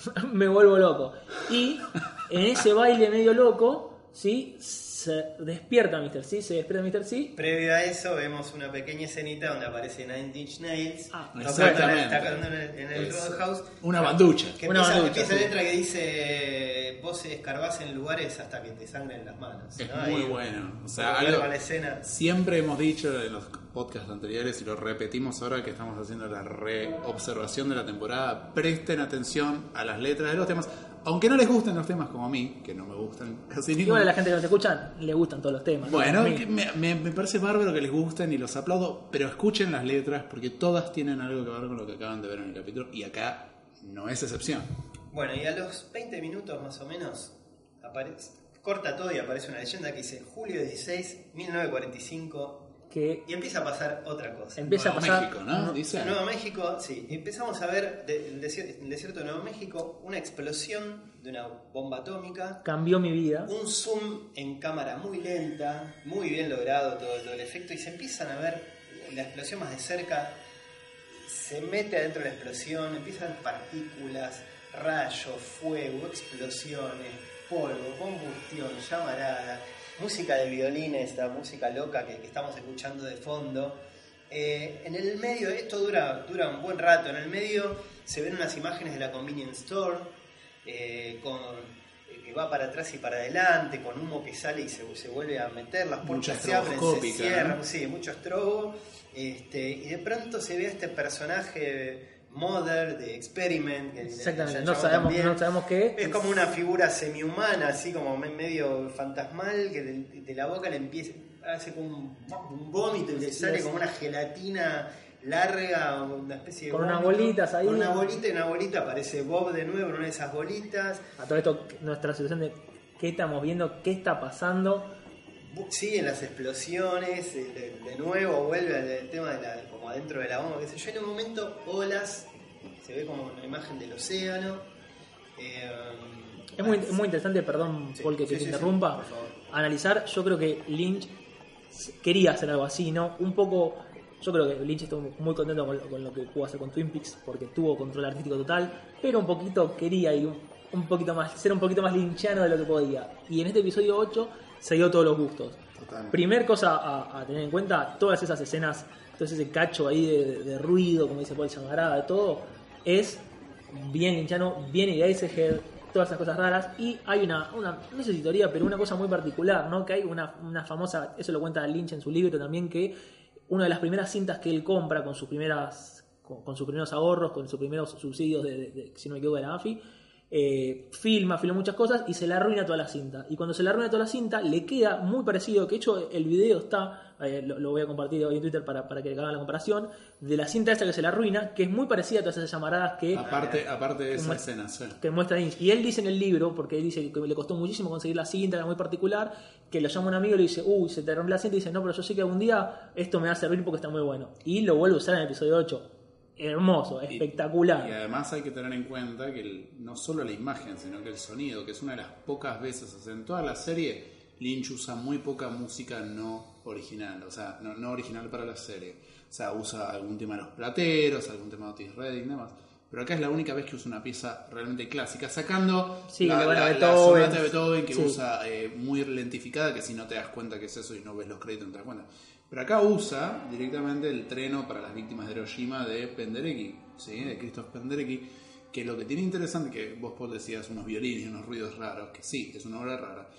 me vuelvo loco. Y en ese baile medio loco, ¿sí? Se despierta Mr. C, se despierta Mr. C. Previo a eso vemos una pequeña escenita donde aparece Nine Inch Nails. Ah, exactamente. tocando en el, en el Roadhouse. Una banducha. Que Una empieza, banducha, empieza sí. letra que dice vos escarbás en lugares hasta que te sangren las manos. Es ¿no? muy Ahí, bueno. O sea, algo, a la escena. siempre hemos dicho en los podcasts anteriores y lo repetimos ahora que estamos haciendo la reobservación de la temporada. Presten atención a las letras de los temas. Aunque no les gusten los temas como a mí, que no me gustan casi ninguno. Igual a la gente que nos escucha le gustan todos los temas. Bueno, me- me parece bárbaro que les gusten y los aplaudo, pero escuchen las letras porque todas tienen algo que ver con lo que acaban de ver en el capítulo y acá no es excepción. Bueno, y a los 20 minutos más o menos aparece, corta todo y aparece una leyenda que dice julio 16, 1945 que y empieza a pasar otra cosa. empieza a Nuevo pasar... México, ¿no? Dice. En Nuevo México, sí, y empezamos a ver de- el desier- el desierto de Nuevo México una explosión de una bomba atómica, Cambió mi vida. un zoom en cámara muy lenta, muy bien logrado todo, todo el efecto, y se empiezan a ver la explosión más de cerca, se mete adentro de la explosión, empiezan partículas, rayos, fuego, explosiones, polvo, combustión, llamarada, música de violines, esta música loca que, que estamos escuchando de fondo. Eh, en el medio, esto dura, dura un buen rato, en el medio se ven unas imágenes de la convenience store, eh, con, eh, que va para atrás y para adelante, con humo que sale y se, se vuelve a meter, las puertas se abren, se cierran, ¿no? sí, mucho estrobo, este, y de pronto se ve a este personaje Mother de Experiment, Exactamente, no sabemos, también. no sabemos qué. Es como una figura semi-humana, así como me- medio fantasmal, que de, de la boca le empieza, hace como un, un vómito y le sale es- como una gelatina larga, una especie de Con unas bolitas ahí. Con una bolita y una bolita aparece Bob de nuevo en una de esas bolitas. A todo esto, nuestra situación de qué estamos viendo, qué está pasando. Bu- Siguen las explosiones, eh, de, de nuevo vuelve al tema de la, como adentro de la bomba, qué sé yo, en un momento olas, se ve como una imagen del océano. eh, Es muy, muy interesante, perdón, Sí, Paul, que sí, te sí, sí, interrumpa. por favor. analizar, yo creo que Lynch quería hacer algo así, ¿no? Un poco, yo creo que Lynch estuvo muy contento con, con lo que pudo hacer con Twin Peaks, porque tuvo control artístico total, pero un poquito quería ir un, un poquito más, ser un poquito más linchiano de lo que podía. Y en este episodio 8 se dio todos los gustos. Primer cosa a, a tener en cuenta, todas esas escenas, todo ese cacho ahí de, de ruido, como dice Paul Chamarada, de todo, es bien linchano, bien Eraserhead, todas esas cosas raras. Y hay una, una, no sé si teoría, pero una cosa muy particular, ¿no? Que hay una, una famosa, eso lo cuenta Lynch en su libro también, que una de las primeras cintas que él compra con sus primeras con, con sus primeros ahorros, con sus primeros subsidios de, de- de- si no me equivoco, de la AFI, eh, filma, filma muchas cosas y se le arruina toda la cinta. Y cuando se le arruina toda la cinta, le queda muy parecido, que de hecho el video está, eh, lo, lo voy a compartir hoy en Twitter para, para que hagan la comparación, de la cinta esta que se le arruina, que es muy parecida a todas esas llamaradas que, Aparte, aparte de esa escena, sí. que muestra Lynch. Y él dice en el libro, porque él dice que le costó muchísimo conseguir la cinta, era muy particular, que lo llama un amigo y le dice, uy, se te rompió la cinta, y dice, no, pero yo sé que algún día esto me va a servir porque está muy bueno. Y lo vuelve a usar en el episodio 8. Hermoso, Y- espectacular. Y además hay que tener en cuenta que el- no solo la imagen, sino que el sonido, que es una de las pocas veces, o sea, en toda la serie, Lynch usa muy poca música no original, o sea, no, no original para la serie. O sea, usa algún tema de los plateros, algún tema de Otis Redding, demás. pero acá es la única vez que usa una pieza realmente clásica, sacando Sí, la, la- la sonata de Beethoven que Sí. usa eh, muy lentificada, que si no te das cuenta que es eso y no ves los créditos no te das cuenta. Pero acá usa directamente el treno para las víctimas de Hiroshima de Penderecki, ¿sí? de Christoph Penderecki, que lo que tiene interesante, que vos Paul decías unos violines y unos ruidos raros, que sí, es una obra rara,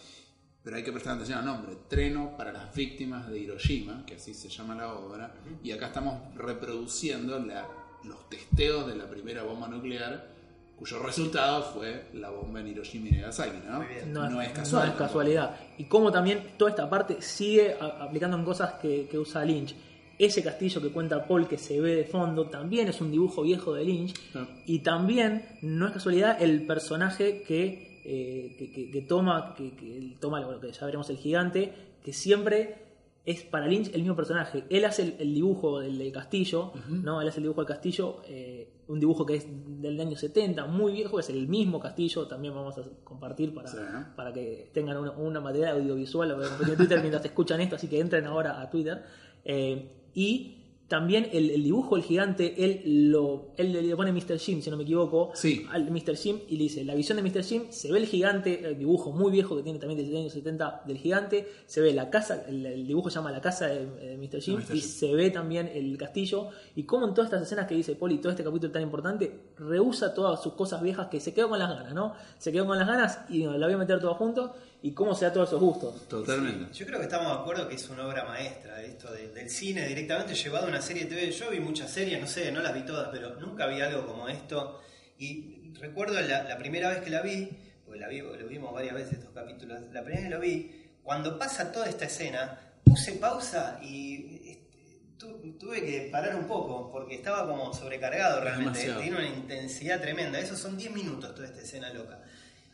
pero hay que prestar atención al nombre, Treno para las víctimas de Hiroshima, que así se llama la obra, y acá estamos reproduciendo la- los testeos de la primera bomba nuclear, cuyo resultado fue la bomba en Hiroshima y Nagasaki, ¿no? No, No es, es casual. no es casualidad. Y como también toda esta parte sigue aplicando en cosas que, que usa Lynch. Ese castillo que cuenta Paul que se ve de fondo también es un dibujo viejo de Lynch. Ah. Y también, no es casualidad, el personaje que, eh, que, que- que toma, que, que toma lo que ya veremos el gigante, que siempre es para Lynch el mismo personaje. Él hace el, el dibujo del, del castillo, ¿no? Él hace el dibujo del castillo, eh, un dibujo que es del año 70, muy viejo, es el mismo castillo, también vamos a compartir para, Sí. para que tengan una, una material audiovisual compartir en Twitter mientras escuchan esto, así que entren ahora a Twitter. Eh, y también el, el dibujo del gigante, él lo él le pone Mr. Jim, si no me equivoco, Sí. al Mr. Jim y le dice, la visión de Mr. Jim, se ve el gigante, el dibujo muy viejo que tiene también desde los años 70 del gigante, se ve la casa, el, el dibujo se llama la casa de, de Mr. Jim, Mr. y Jim. se ve también el castillo, y como en todas estas escenas que dice Poli, todo este capítulo tan importante, rehúsa todas sus cosas viejas que se quedó con las ganas, ¿no? Se quedó con las ganas y bueno, la voy a meter todo junto, y cómo se da todos esos gustos. Totalmente. Yo creo que estamos de acuerdo que es una obra maestra esto de- del cine directamente llevado a una serie de TV. Yo vi muchas series, no sé, no las vi todas, pero nunca vi algo como esto. Y recuerdo la, la primera vez que la vi, porque la vi, lo vimos varias veces estos capítulos, la primera vez que lo vi, cuando pasa toda esta escena, puse pausa y este, tu- tuve que parar un poco porque estaba como sobrecargado realmente. Demasiado. Tiene una intensidad tremenda. Esos son 10 minutos toda esta escena loca.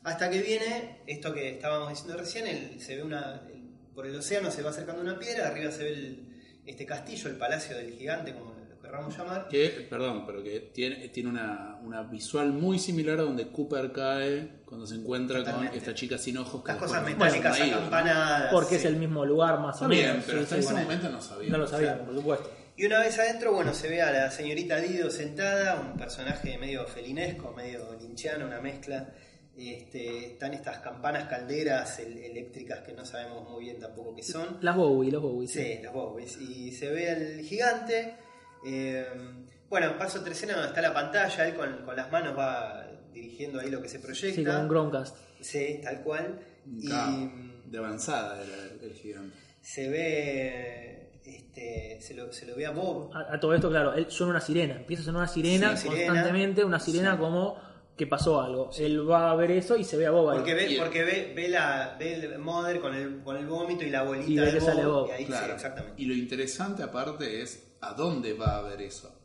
Hasta que viene esto que estábamos diciendo recién, el- se ve una. el- por el océano se va acercando una piedra, arriba se ve el- este castillo, el palacio del gigante, como lo querramos llamar. Que, perdón, pero que tiene, tiene una, una visual muy similar a donde Cooper cae cuando se encuentra Totalmente. con esta chica sin ojos. que Las cosas metálicas pasan ahí, ¿no? acampanadas. Porque es sí. el mismo lugar más o bien, menos. pero sí, hasta sí, ese bueno. momento no sabía. No lo sabíamos, por supuesto. Y una vez adentro, bueno, se ve a la señorita Dido sentada, un personaje medio felinesco, medio linchiano, una mezcla. Este, están estas campanas calderas el- eléctricas que no sabemos muy bien tampoco qué son. Las Bowie, los Bowie. Sí, los Bowies. Y se ve al gigante. eh, bueno, paso tres escenas donde está la pantalla, él con, con las manos va dirigiendo ahí lo que se proyecta. Sí, con un Chromecast. Sí, tal cual. Y Claro, de avanzada era el, el gigante. se ve. Este, se, lo, se lo ve a Bob. A, a todo esto, claro, él suena una sirena. Empieza a sonar una sirena Sí, una sirena. constantemente, una sirena como que pasó algo. Él va a ver eso y se ve a Bob ahí. Porque ve, porque ve, ve, la, ve el Mother con el, con el vómito y la bolita Y ve de que sale Bob. Y ahí, sí, Claro. exactamente. Y lo interesante aparte es a dónde va a haber eso.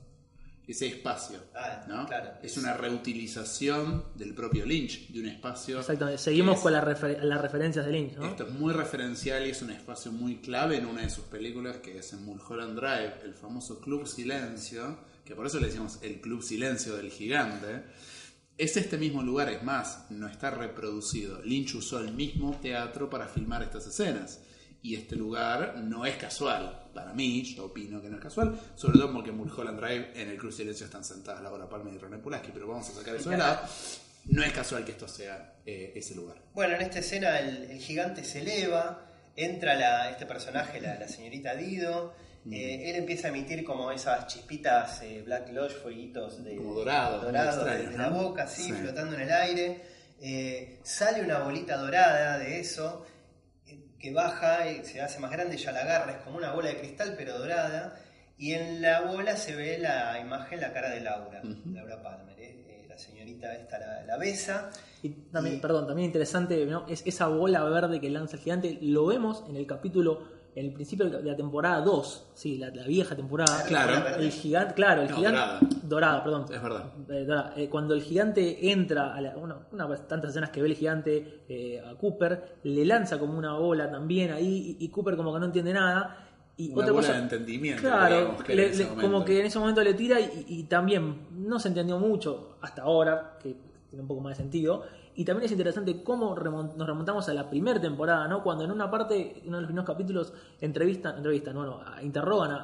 Ese espacio. Ah, ¿no? claro. Es una reutilización del propio Lynch, de un espacio. Exactamente. Seguimos es- con las refer- las referencias de Lynch, ¿no? Esto es muy referencial y es un espacio muy clave en una de sus películas que es en Mulholland Drive, el famoso Club Silencio, que por eso le decimos el Club Silencio del Gigante. Es este mismo lugar, es más, no está reproducido. Lynch usó el mismo teatro para filmar estas escenas. Y este lugar no es casual. Para mí, yo opino que no es casual, sobre todo porque en Mulholland Drive, en el Club Silencio están sentadas Laura Palmer y René Pulaski, pero vamos a sacar eso de lado. No es casual que esto sea eh, ese lugar. Bueno, en esta escena el, gigante se eleva, entra este personaje, la señorita Dido, Mm. eh, él empieza a emitir como esas chispitas eh, Black Lodge, fueguitos de, Como dorados, muy dorados de, extraños, de la boca, así, Sí. flotando en el aire. Eh, sale una bolita dorada de eso, que baja y se hace más grande, ya la agarra, es como una bola de cristal pero dorada. Y en la bola se ve la imagen, la cara de Laura. Laura Palmer. la señorita esta la, la besa. Y también, Y- perdón, también interesante, ¿no? Es esa bola verde que lanza el gigante. Lo vemos en el capítulo, el principio de la temporada 2, sí, la, la vieja temporada. Claro. El gigante, claro, el No, gigante. dorada. Dorada, perdón. Es verdad. Eh, dorada. Eh, cuando el gigante entra a la, una, una de tantas escenas que ve el gigante eh, a Cooper, le lanza como una bola también ahí y, y Cooper como que no entiende nada. Y Una otra bola cosa, de entendimiento. Claro, le- en como que en ese momento le tira y, y también no se entendió mucho hasta ahora, que tiene un poco más de sentido. Y también es interesante cómo remon- nos remontamos a la primera temporada, ¿no? Cuando en una parte, en uno de los primeros capítulos, entrevistan, entrevistan, bueno, interrogan a,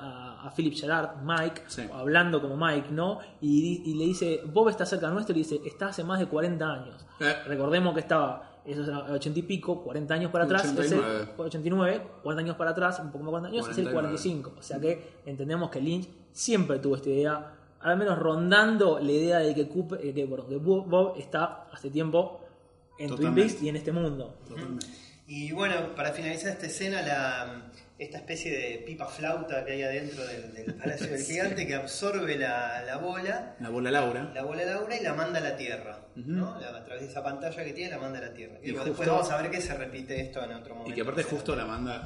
a, a Philip Gerard, Mike, Sí. hablando como Mike, ¿no? Y, y le dice, Bob está cerca nuestro y le dice, está hace más de 40 años. Eh. Recordemos que estaba, eso es 80 y pico, 40 años para atrás, es el 89. 89, 40 años para atrás, un poco más de 40 años, es el 49. 45. O sea que entendemos que Lynch siempre tuvo esta idea, al menos rondando la idea de que, Cooper, eh, que, perdón, que Bob está hace tiempo en Twin Totalmente. Peaks y en este mundo. Y bueno, para finalizar esta escena, la, esta especie de pipa flauta que hay adentro del, del Palacio del Gigante que absorbe la, la bola, La bola Laura. la bola Laura y la manda a la Tierra. ¿no? La- a través de esa pantalla que tiene, la manda a la Tierra. Y, Y justo- después vamos a ver que se repite esto en otro momento. Y que aparte justo la manda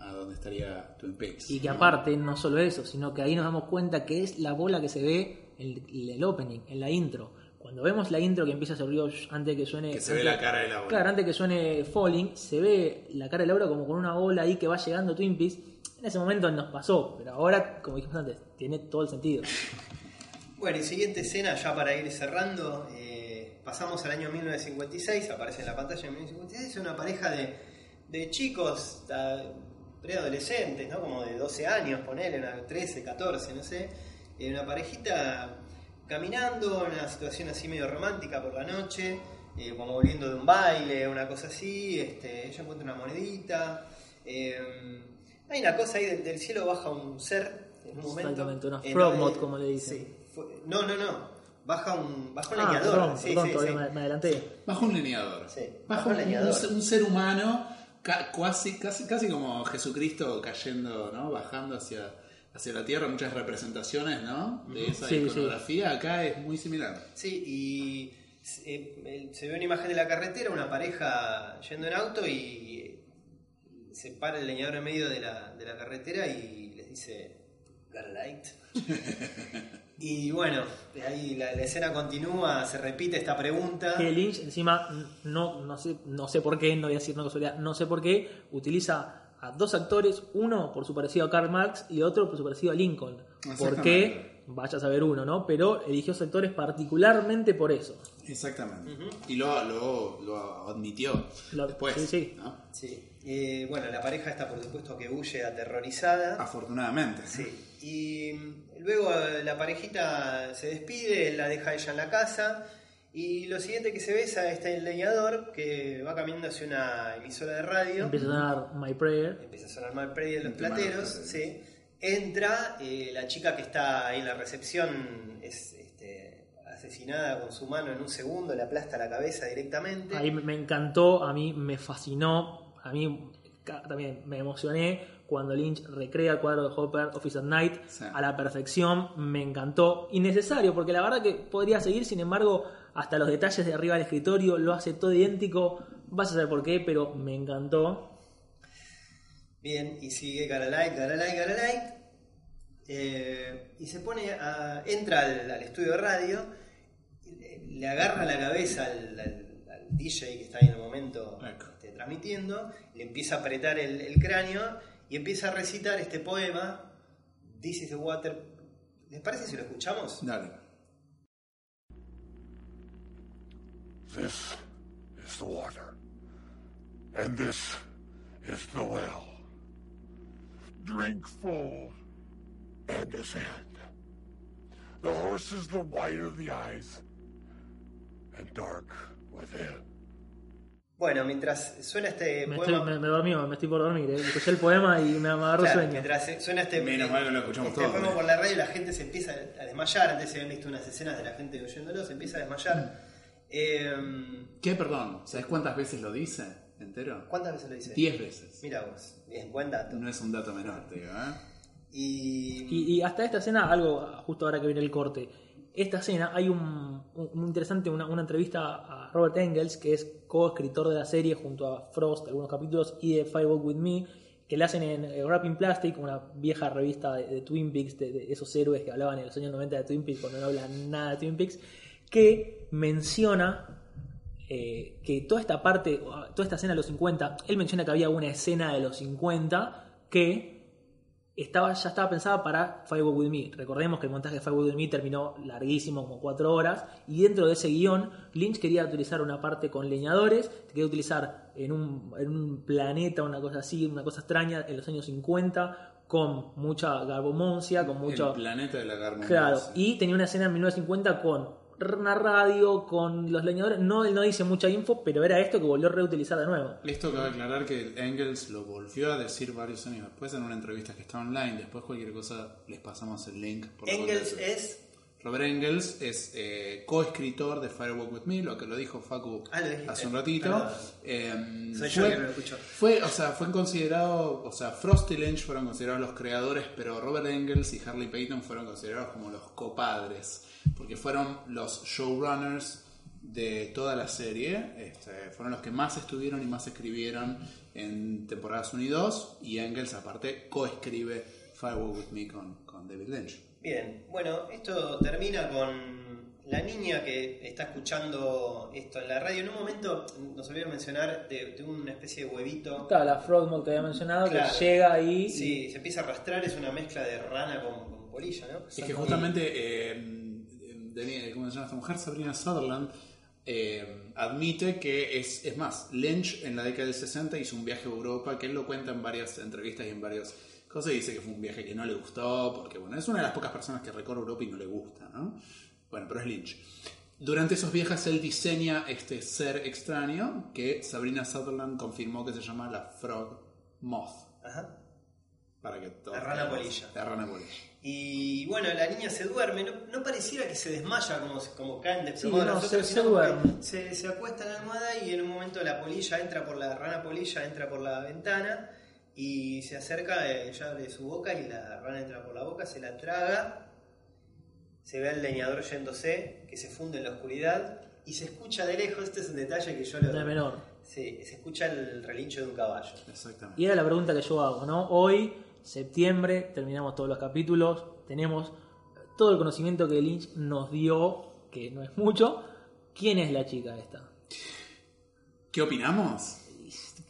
a, a donde estaría Twin Peaks. Y que ¿no? aparte, no solo eso, sino que ahí nos damos cuenta que es la bola que se ve en el, el opening, en la intro. Cuando vemos la intro que empieza a hacer ruido shh, antes de que suene. Que se ve antes- la cara de Laura. Claro, antes que suene Falling, se ve la cara de Laura como con una ola ahí que va llegando Twin Peaks. En ese momento nos pasó, pero ahora, como dijimos antes, tiene todo el sentido. Bueno, y siguiente escena, ya para ir cerrando, eh, pasamos al año 1956, aparece en la pantalla en 1956, es una pareja de, de chicos preadolescentes, ¿no? Como de 12 años, ponele, una 13, 14, no sé, eh, una parejita caminando, en una situación así medio romántica por la noche, eh, como volviendo de un baile, una cosa así, este, ella encuentra una monedita, eh, hay una cosa ahí del, del cielo baja un ser en un momento. Exactamente, una eh, frog no, mod, eh, como le dicen. sí, fue- no, no, no, baja un, baja un Ah, leñador. perdón, sí, perdón, sí, todavía sí. Me, adelanté. Bajo un Bajo bajo un leñador. un ser- un ser humano ca- casi, casi, casi como Jesucristo cayendo, ¿no? Bajando hacia, hacia la tierra. Muchas representaciones, ¿no? De esa Sí, sí. iconografía. Acá es muy similar. Sí, y eh, se ve una imagen de la carretera, una pareja yendo en auto y se para el leñador en medio de la, de la carretera y les dice, got a light. y bueno, de ahí la, la escena continúa, se repite esta pregunta. Que Lynch, encima, no, no, sé, no sé por qué, no voy a decir no casualidad, no sé por qué, utiliza a dos actores, uno por su parecido a Karl Marx y otro por su parecido a Lincoln. ¿Por Exactamente. qué? Vaya a saber uno, ¿no? Pero eligió esos actores particularmente por eso. Exactamente. Y lo, lo, lo admitió Lo- después. sí, sí. ¿no? Sí. Eh, bueno, la pareja está por supuesto que huye aterrorizada. Afortunadamente. Sí. Y mm, luego eh, la parejita se despide, la deja ella en la casa. Y lo siguiente que se ve es a este leñador que va caminando hacia una emisora de radio. Empieza a sonar My Prayer. Empieza a sonar mal Prey de los plateros. Sí. Entra, eh, la chica que está ahí en la recepción es este, asesinada con su mano en un segundo, le aplasta la cabeza directamente. Ahí me- me encantó, a mí me fascinó, a mí también me emocioné cuando Lynch recrea el cuadro de Hopper, Office at Night, Sí. a la perfección, me encantó. Innecesario, porque la verdad que podría seguir, sin embargo, hasta los detalles de arriba del escritorio lo hace todo idéntico, vas a saber por qué, pero me encantó. Bien, y sigue Garalight, Garalight, Garalight. Eh, y se pone a. entra al, al estudio de radio, le, agarra la cabeza al, al- al DJ que está ahí en el momento este, transmitiendo, le empieza a apretar el, el cráneo y empieza a recitar este poema, This is the water. ¿Les parece si lo escuchamos? Dale. This is the water. And this is the well. Drink full and ascend. The horse is the white of the eyes and dark within. Bueno, mientras suena este Me, estoy, poema. me, me dormió, me estoy por dormir, ¿eh? escuché el poema y me, agarró Claro, sueño. mientras suena este, Menos mal que lo escuchamos este todos, poema ¿eh? por la radio, la gente se empieza a desmayar. Antes se habían visto unas escenas de la gente oyéndolo, se empieza a desmayar. Eh, ¿Qué, perdón? ¿Sabes cuántas veces lo dice entero? ¿Cuántas veces lo dice? Diez veces. Mira vos, bien, buen dato. No es un dato menor, te digo, ¿eh? Y, Y, y hasta esta escena, algo justo ahora que viene el corte, esta escena hay un, un- un interesante, una, una entrevista a Robert Engels, que es co-escritor de la serie junto a Frost, algunos capítulos, y de Firewalk With Me, que le hacen en eh, Wrapping Plastic, una vieja revista de, de Twin Peaks, de, de esos héroes que hablaban en los años 90 de Twin Peaks, cuando no hablan nada de Twin Peaks, que menciona eh, que toda esta parte, toda esta escena de los 50, él menciona que había una escena de los 50 que estaba, ya estaba pensada para Firewalk With Me. Recordemos que el montaje de Firewalk With Me terminó larguísimo, como cuatro horas, y dentro de ese guion, Lynch quería utilizar una parte con leñadores, quería utilizar en un, en un planeta, una cosa así, una cosa extraña, en los años 50, con mucha garbomoncia, con mucho... El planeta de la Garmondosa. Claro, y tenía una escena en 1950 con una radio, con los leñadores. No, él no dice mucha info, pero era esto que volvió a reutilizar de nuevo. Esto cabe aclarar que Engels lo volvió a decir varios años después en una entrevista que está online. Después cualquier cosa les pasamos el link. por Engels es. Robert Engels es eh, coescritor de Firewalk With Me, lo que lo dijo Facu Ah, hace un ratito. Eh, Soy yo fue, que no lo escucho. Fue, o sea, fue considerado, o sea, Frost y Lynch fueron considerados los creadores, pero Robert Engels y Harley Payton fueron considerados como los copadres, porque fueron los showrunners de toda la serie, este, fueron los que más estuvieron y más escribieron en temporadas 1 y 2, y Engels aparte coescribe Firewalk With Me con, con David Lynch. Bien, bueno, esto termina con la niña que está escuchando esto en la radio. En un momento nos olvidó mencionar de, de una especie de huevito. Claro, la Frogmore que había mencionado, Claro. que llega ahí. y- Sí, se empieza a arrastrar, es una mezcla de rana con, con polilla, ¿no? Es que justamente, eh, Dani- ¿cómo se llama esta mujer? Sabrina Sutherland eh, admite que es, es más, Lynch en la década del 60 hizo un viaje a Europa, que él lo cuenta en varias entrevistas y en varias cosas, y dice que fue un viaje que no le gustó, porque bueno, es una de las pocas personas que recorre Europa y no le gusta, ¿no? Bueno, pero es Lynch. Durante esos viajes él diseña este ser extraño que Sabrina Sutherland confirmó que se llama la Frog Moth. Ajá. Para que todos La rana polilla. La rana polilla. Y bueno, la niña se duerme, no, no pareciera que se desmaya como, como caen de Sí, no, se- se que duerme. se, se acuesta en la almohada y en un momento la polilla entra por la rana polilla, entra por la ventana y se acerca, eh, ella abre su boca y la rana entra por la boca, se la traga, se ve al leñador yéndose, que se funde en la oscuridad y se escucha de lejos, este es un detalle que yo lo... No es menor. Sí, se escucha el relincho de un caballo. Exactamente. Y era la pregunta que yo hago, ¿no? Hoy, septiembre, terminamos todos los capítulos, tenemos todo el conocimiento que Lynch nos dio, que no es mucho. ¿Quién es la chica esta? ¿Qué opinamos?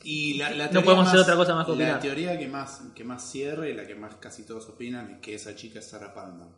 Y la, la No teoría podemos hacer otra cosa más que La opinar. teoría que más, que más cierra y la que más casi todos opinan es que esa chica es Sarah Palmer.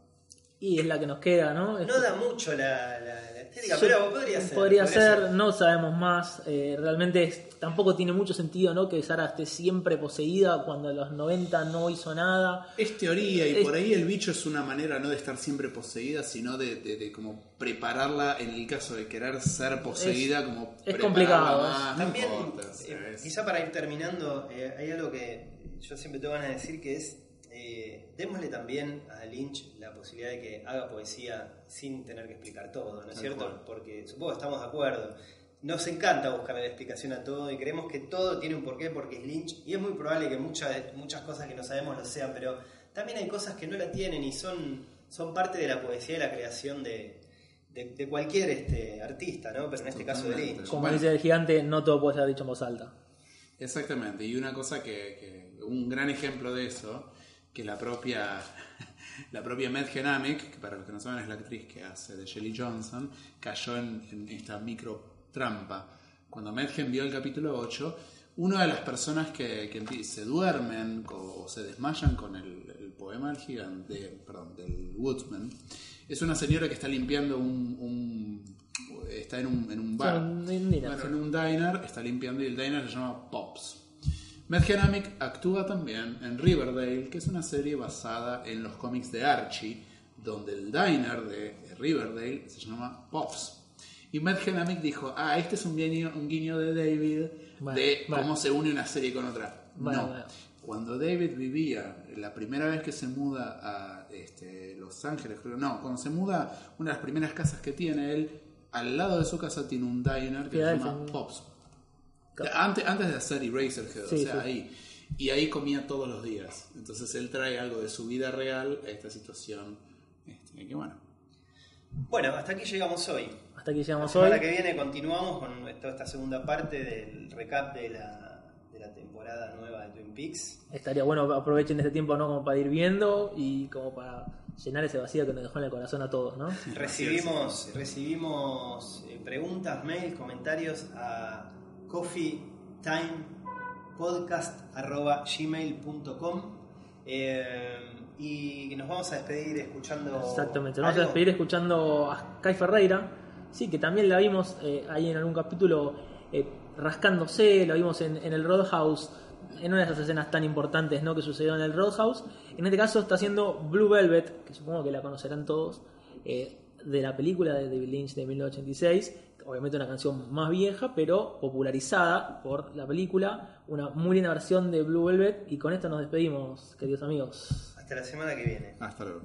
Y es la que nos queda, ¿no? No da mucho la, la, la estética, Sí, pero podría ser. Podría ser, no sabemos más. eh, realmente es- tampoco tiene mucho sentido, ¿no? Que Sara esté siempre poseída cuando en los 90 no hizo nada. Es teoría y Es- por ahí el bicho es una manera no de estar siempre poseída, sino de, de- de como prepararla en el caso de querer ser poseída, como es complicado, más, no También, importa, eh, quizá para ir terminando, eh, hay algo que yo siempre tengo ganas de decir que es, eh, démosle también a Lynch la posibilidad de que haga poesía sin tener que explicar todo, ¿no es cierto? cual. Porque supongo que estamos de acuerdo. Nos encanta buscarle la explicación a todo y creemos que todo tiene un porqué porque es Lynch y es muy probable que muchas, muchas cosas que no sabemos lo sean, pero también hay cosas que no la tienen y son, son parte de la poesía y la creación de, de, de cualquier este, artista, ¿no? Pero en este caso de. Lynch. Como Bueno. dice el gigante, no todo puede ser dicho en voz alta. Exactamente, y una cosa que, que- un gran ejemplo de eso, que la propia la propia Matt Genamic, que para los que no saben es la actriz que hace de Shelley Johnson, cayó en, en esta micro trampa. Cuando Madgen vio el capítulo 8, una de las personas que, que se duermen o se desmayan con el, el poema del gigante, perdón, del Woodsman, es una señora que está limpiando un, un- está en un, en un bar. Bueno, sí. en un diner, está limpiando y el diner se llama Pops. Matt Genamic actúa también en Riverdale, que es una serie basada en los cómics de Archie, donde el diner de Riverdale se llama Pops. Y Matt Genamic dijo, ah, este es un guiño, un guiño de David Bueno, de bueno. cómo se une una serie con otra. Bueno, no. Cuando David vivía, la primera vez que se muda a este, Los Ángeles, creo, no, cuando se muda, una de las primeras casas que tiene él, al lado de su casa tiene un diner que se llama Pops. Antes, antes de hacer Eraserhead, o Sí, sea, sí. ahí. Y ahí comía todos los días. Entonces él trae algo de su vida real a esta situación. Este, que bueno. Bueno, hasta aquí llegamos hoy. Hasta aquí La llegamos hoy. semana que viene continuamos con toda esta segunda parte del recap de la, de la temporada nueva de Twin Peaks. Estaría bueno aprovechen este tiempo no como para ir viendo y como para llenar ese vacío que nos dejó en el corazón a todos, ¿no? Recibimos, recibimos eh, preguntas, mails, comentarios a coffeetimepodcast.gmail.com eh, y nos vamos a despedir escuchando Exactamente, nos vamos a despedir escuchando a Sky Ferreira, sí, que también la vimos eh, ahí en algún capítulo eh, rascándose, la vimos en, en el Roadhouse en una de esas escenas tan importantes ¿no? que sucedió en el Roadhouse. En este caso está haciendo Blue Velvet, que supongo que la conocerán todos, eh, de la película de David Lynch de 1986. Obviamente una canción más vieja, pero popularizada por la película. Una muy linda versión de Blue Velvet. Y con esto nos despedimos, queridos amigos. Hasta la semana que viene. Hasta luego.